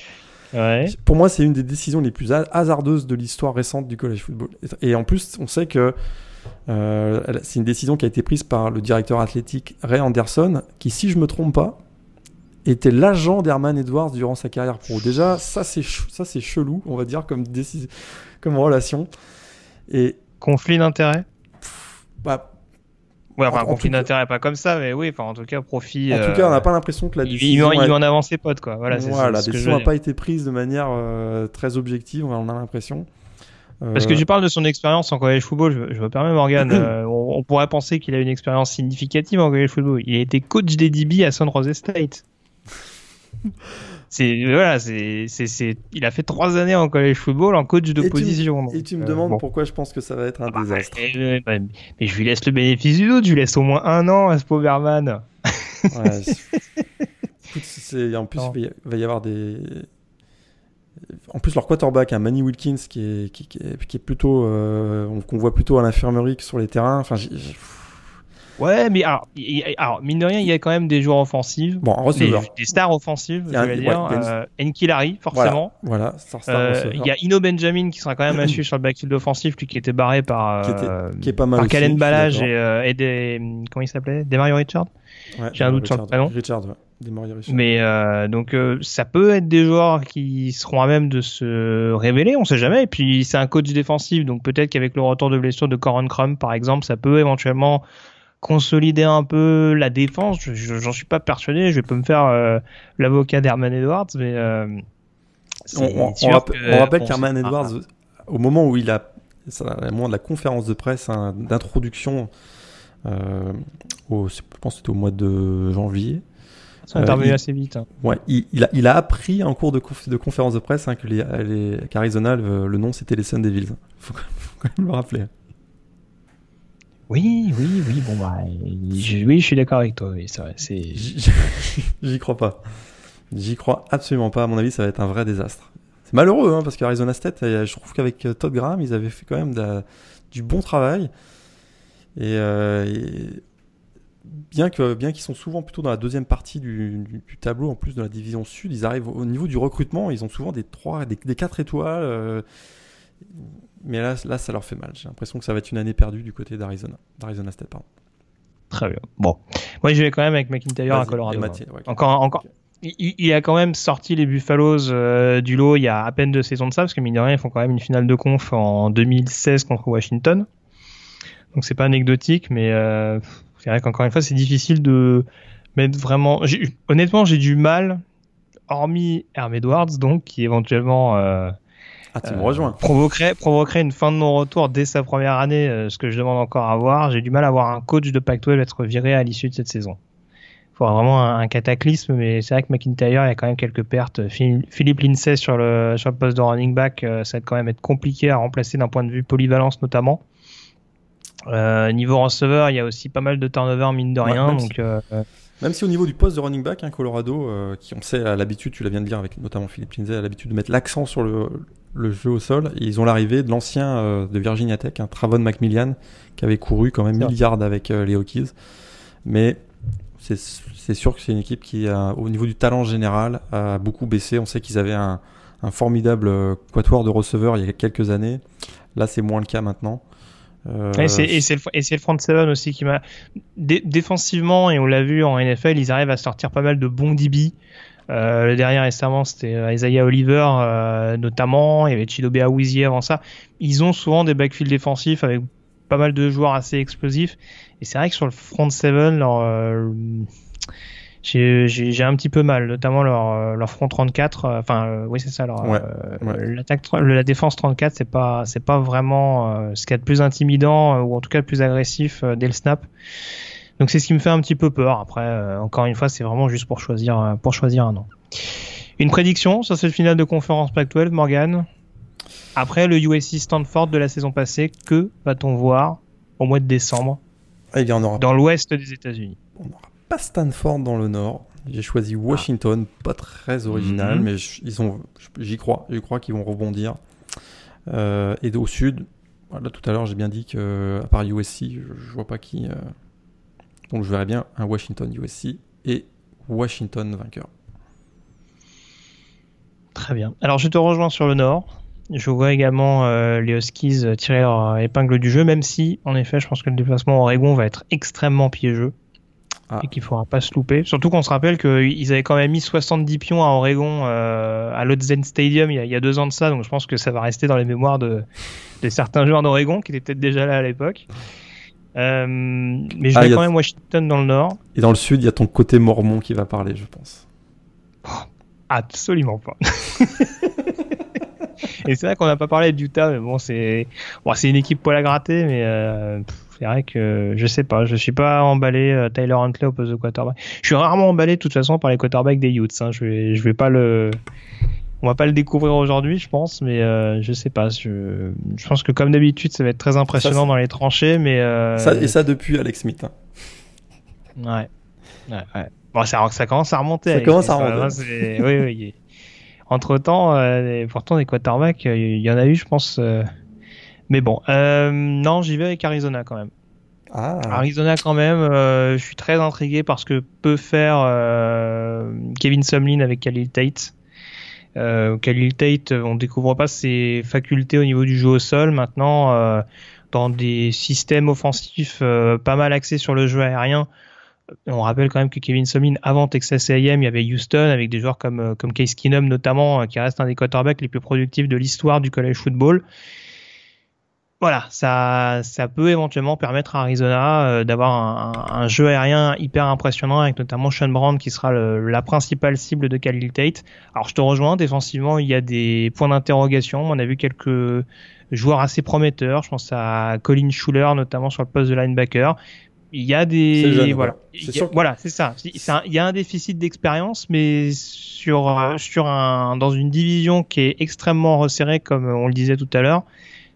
Pour moi, c'est une des décisions les plus hasardeuses de l'histoire récente du college football. Et en plus, on sait que euh, c'est une décision qui a été prise par le directeur athlétique Ray Anderson, qui, si je me trompe pas, était l'agent d'Herman Edwards durant sa carrière pro. Déjà, ça c'est ça c'est chelou, on va dire comme décision, comme relation. Et conflit d'intérêt. Bah, ouais, enfin, conflit d'intérêt pas comme ça, mais oui, enfin en tout cas profit. En tout cas, on n'a pas l'impression que la décision. Il, il, en avance ses potes quoi. Voilà, voilà la décision n'a pas été prise de manière euh, très objective, on a l'impression. Parce que tu parles de son expérience en college football, je, je me permets Morgan, euh, on, pourrait penser qu'il a une expérience significative en college football. Il a été coach des DB à San Jose State. c'est voilà, c'est c'est il a fait trois années en college football en coach de position. et tu me euh, demandes pourquoi je pense que ça va être un désastre. mais, je lui laisse le bénéfice du doute, je lui laisse au moins un an à ce. Ouais, en plus, il va y avoir des en plus, leur quarterback, un Manny Wilkins, qui est, qui, est, plutôt, euh, qu'on voit plutôt à l'infirmerie que sur les terrains. Enfin, Ouais, mais alors, alors, mine de rien, il y a quand même des joueurs offensifs. Bon, des, des, stars offensives, je vais dire. Euh, Enkilari, forcément. Voilà, euh, Il y a Ino Benjamin qui sera quand même suivre sur le backfield offensif, lui qui était barré par, qui était, qui est pas mal par Kalen Balage et, et, des. Comment il s'appelait? Des Mario Richard? J'ai un doute sur le prénom. Richard, ouais. Mais euh, donc euh, ça peut être des joueurs qui seront à même de se révéler, on sait jamais. Et puis c'est un coach défensif, donc peut-être qu'avec le retour de blessure de Coron Crum par exemple, ça peut éventuellement consolider un peu la défense. J'en suis pas persuadé. Je vais pas me faire euh, l'avocat d'Herman Edwards, mais on, rappelle qu'Herman Edwards, au moment où il a, au moment de la conférence de presse hein, d'introduction, au, je pense que c'était au mois de janvier sont intervenus assez vite. Hein. Ouais, il, a, il, a, appris en cours de, de conférence de presse hein, que les, les le, nom c'était les Sun Devils. Faut, faut quand même le rappeler. Oui, oui, oui, bon bah, je, oui, je suis d'accord avec toi. Oui, c'est vrai. J'y crois pas. J'y crois absolument pas. À mon avis, ça va être un vrai désastre. C'est malheureux, hein, parce qu'Arizona State, euh, je trouve qu'avec euh, Todd Graham, ils avaient fait quand même du bon travail. Et, bien que bien qu'ils sont souvent plutôt dans la deuxième partie du, tableau, en plus de la division sud, ils arrivent au niveau du recrutement, ils ont souvent des trois, des, des quatre étoiles mais là, là, ça leur fait mal. J'ai l'impression que ça va être une année perdue du côté d'Arizona, d'Arizona State, pardon. Très bien. Bon, moi je vais quand même avec McIntyre à Colorado. Encore, encore. Il, a quand même sorti les Buffaloes euh, du lot il y a à peine deux saisons de ça, parce que mine de rien, ils font quand même une finale de conf en 2016 contre Washington. Donc c'est pas anecdotique, mais euh, c'est vrai qu'encore une fois, c'est difficile de mettre vraiment. Honnêtement, j'ai du mal, hormis Herm Edwards, donc qui éventuellement euh, ah, tu me rejoins. Provoquerait, provoquerait une fin de non-retour dès sa première année, euh, ce que je demande encore à voir. J'ai du mal à voir un coach de Pac-12 être viré à l'issue de cette saison. Il faudra vraiment un, cataclysme, mais c'est vrai que McIntyre, il y a quand même quelques pertes. Philippe Lindsay sur le, sur le poste de running back, euh, ça va quand même être compliqué à remplacer d'un point de vue polyvalence notamment. Euh, niveau receveur, il y a aussi pas mal de turnover mine de rien. donc, si, euh, même si au niveau du poste de running back, hein, Colorado, qui on sait à l'habitude, tu l'as bien de dire avec notamment Philippe Lindsay, a l'habitude de mettre l'accent sur le, le jeu au sol. ils ont l'arrivée de l'ancien euh, de Virginia Tech, un Travon McMillian, qui avait couru quand même milliards avec euh, les Hokies. Mais c'est sûr que c'est une équipe qui, au niveau du talent général, a beaucoup baissé. On sait qu'ils avaient un, formidable euh, quatuor de receveurs il y a quelques années. Là, c'est moins le cas maintenant. et c'est le, le, front seven aussi qui m'a défensivement et on l'a vu en NFL, ils arrivent à sortir pas mal de bons DB. Euh, le dernier récemment, c'était euh, Isaiah Oliver, euh, notamment. Il y avait Chidobe Awizi avant ça. Ils ont souvent des backfields défensifs avec pas mal de joueurs assez explosifs. Et c'est vrai que sur le front seven, leur, j'ai un petit peu mal, notamment leur, leur front 34. Enfin, oui, c'est ça. Leur, l'attaque, la défense 34, c'est pas, c'est pas vraiment ce qu'il y a de plus intimidant ou en tout cas le plus agressif dès le snap. Donc c'est ce qui me fait un petit peu peur. Après, euh, encore une fois, c'est vraiment juste pour choisir, euh, pour choisir un nom. Une prédiction sur cette finale de conférence Pac-12, Morgan? Après le USC Stanford de la saison passée, que va-t-on voir au mois de décembre? Ah, il y en aura dans l'ouest des États-Unis On n'aura pas Stanford dans le nord. J'ai choisi Washington, pas très original, mhm. mais ils ont, j'y crois, j'y crois qu'ils vont rebondir. Euh, et au sud, voilà, tout à l'heure j'ai bien dit que à part USC, je, je vois pas qui. Donc je verrais bien un Washington USC et Washington vainqueur. Très bien. Alors je te rejoins sur le nord. Je vois également euh, les Huskies tirer leur épingle du jeu, même si, en effet, je pense que le déplacement Oregon va être extrêmement piégeux. Ah. Et qu'il ne faudra pas se louper. Surtout qu'on se rappelle qu'ils avaient quand même mis 70 pions à Oregon, euh, à l'Otzen Stadium, il y, a, deux ans de ça. Donc je pense que ça va rester dans les mémoires de, de certains joueurs d'Oregon qui étaient peut-être déjà là à l'époque. Euh, mais je ah, vais quand même Washington dans le nord. Et dans le sud, il y a ton côté mormon qui va parler, je pense. absolument pas. Et c'est vrai qu'on n'a pas parlé d'Utah, mais bon, c'est bon, une équipe poil à gratter, mais euh, c'est vrai que je sais pas, je suis pas emballé. Euh, Tyler Huntley au poste de quarterback. Je suis rarement emballé de toute façon par les quarterbacks des Utes. Hein. Je vais, je vais pas le, on va pas le découvrir aujourd'hui, je pense, mais euh, je sais pas. Je, je pense que comme d'habitude, ça va être très impressionnant dans les tranchées, mais euh... ça, et ça depuis Alex Smith. Hein. Ouais. ouais, ouais. Bon, ça, ça commence à remonter. Ça commence à remonter. oui, oui. Entre temps, euh, pourtant des quarterbacks, il y en a eu, je pense. Euh, mais bon, euh, non, j'y vais avec Arizona quand même. Ah. Arizona quand même, je suis très intrigué par ce que peut faire Kevin Sumlin avec Khalil Tate. Euh, Khalil Tate, on découvre pas ses facultés au niveau du jeu au sol. Maintenant, euh, dans des systèmes offensifs euh, pas mal axés sur le jeu aérien, on rappelle quand même que Kevin Sumlin, avant Texas A&M, il y avait Houston avec des joueurs comme comme Case Keenum notamment, qui reste un des quarterbacks les plus productifs de l'histoire du college football voilà, ça, ça peut éventuellement permettre à Arizona euh, d'avoir un, un, jeu aérien hyper impressionnant avec notamment Sean Brand qui sera le, la principale cible de Khalil Tate. Alors je te rejoins, défensivement il y a des points d'interrogation. On a vu quelques joueurs assez prometteurs. Je pense à Colin Schuler notamment sur le poste de linebacker. Il y a des voilà, voilà, c'est ça. Il y a un déficit d'expérience, mais sur sur un dans une division qui est extrêmement resserrée comme on le disait tout à l'heure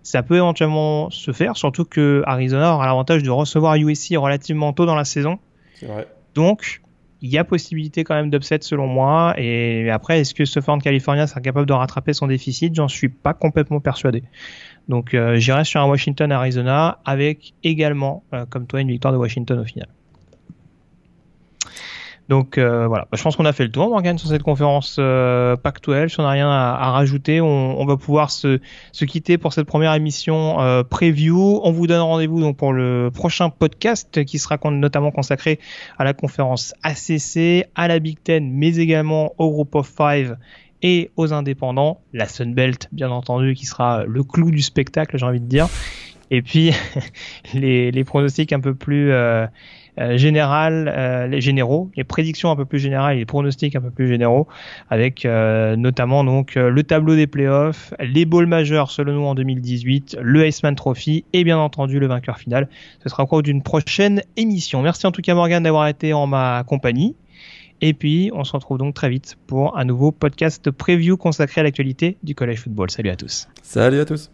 ça peut éventuellement se faire, surtout que Arizona aura l'avantage de recevoir USC relativement tôt dans la saison. C'est vrai. Donc, il y a possibilité quand même d'upset selon moi. Et après, est-ce que Southern California sera capable de rattraper son déficit? J'en suis pas complètement persuadé. Donc, euh, j'irai sur un Washington-Arizona avec également, euh, comme toi, une victoire de Washington au final. Donc euh, voilà, bah, je pense qu'on a fait le tour, Morgan, sur cette conférence euh, Pac-12. Si on n'a rien à, rajouter, on, va pouvoir se, quitter pour cette première émission euh, preview. On vous donne rendez-vous donc pour le prochain podcast qui sera notamment consacré à la conférence ACC, à la Big Ten, mais également au Group of Five et aux indépendants, la Sunbelt bien entendu qui sera le clou du spectacle, j'ai envie de dire. Et puis les, les pronostics un peu plus euh, général, euh, les généraux, les prédictions un peu plus générales les pronostics un peu plus généraux, avec euh, notamment donc le tableau des playoffs, les bowls majeurs selon nous en 2018, le Iceman Trophy et bien entendu le vainqueur final. Ce sera au cours d'une prochaine émission. Merci en tout cas Morgan d'avoir été en ma compagnie. Et puis, on se retrouve donc très vite pour un nouveau podcast preview consacré à l'actualité du collège football. Salut à tous. Salut à tous.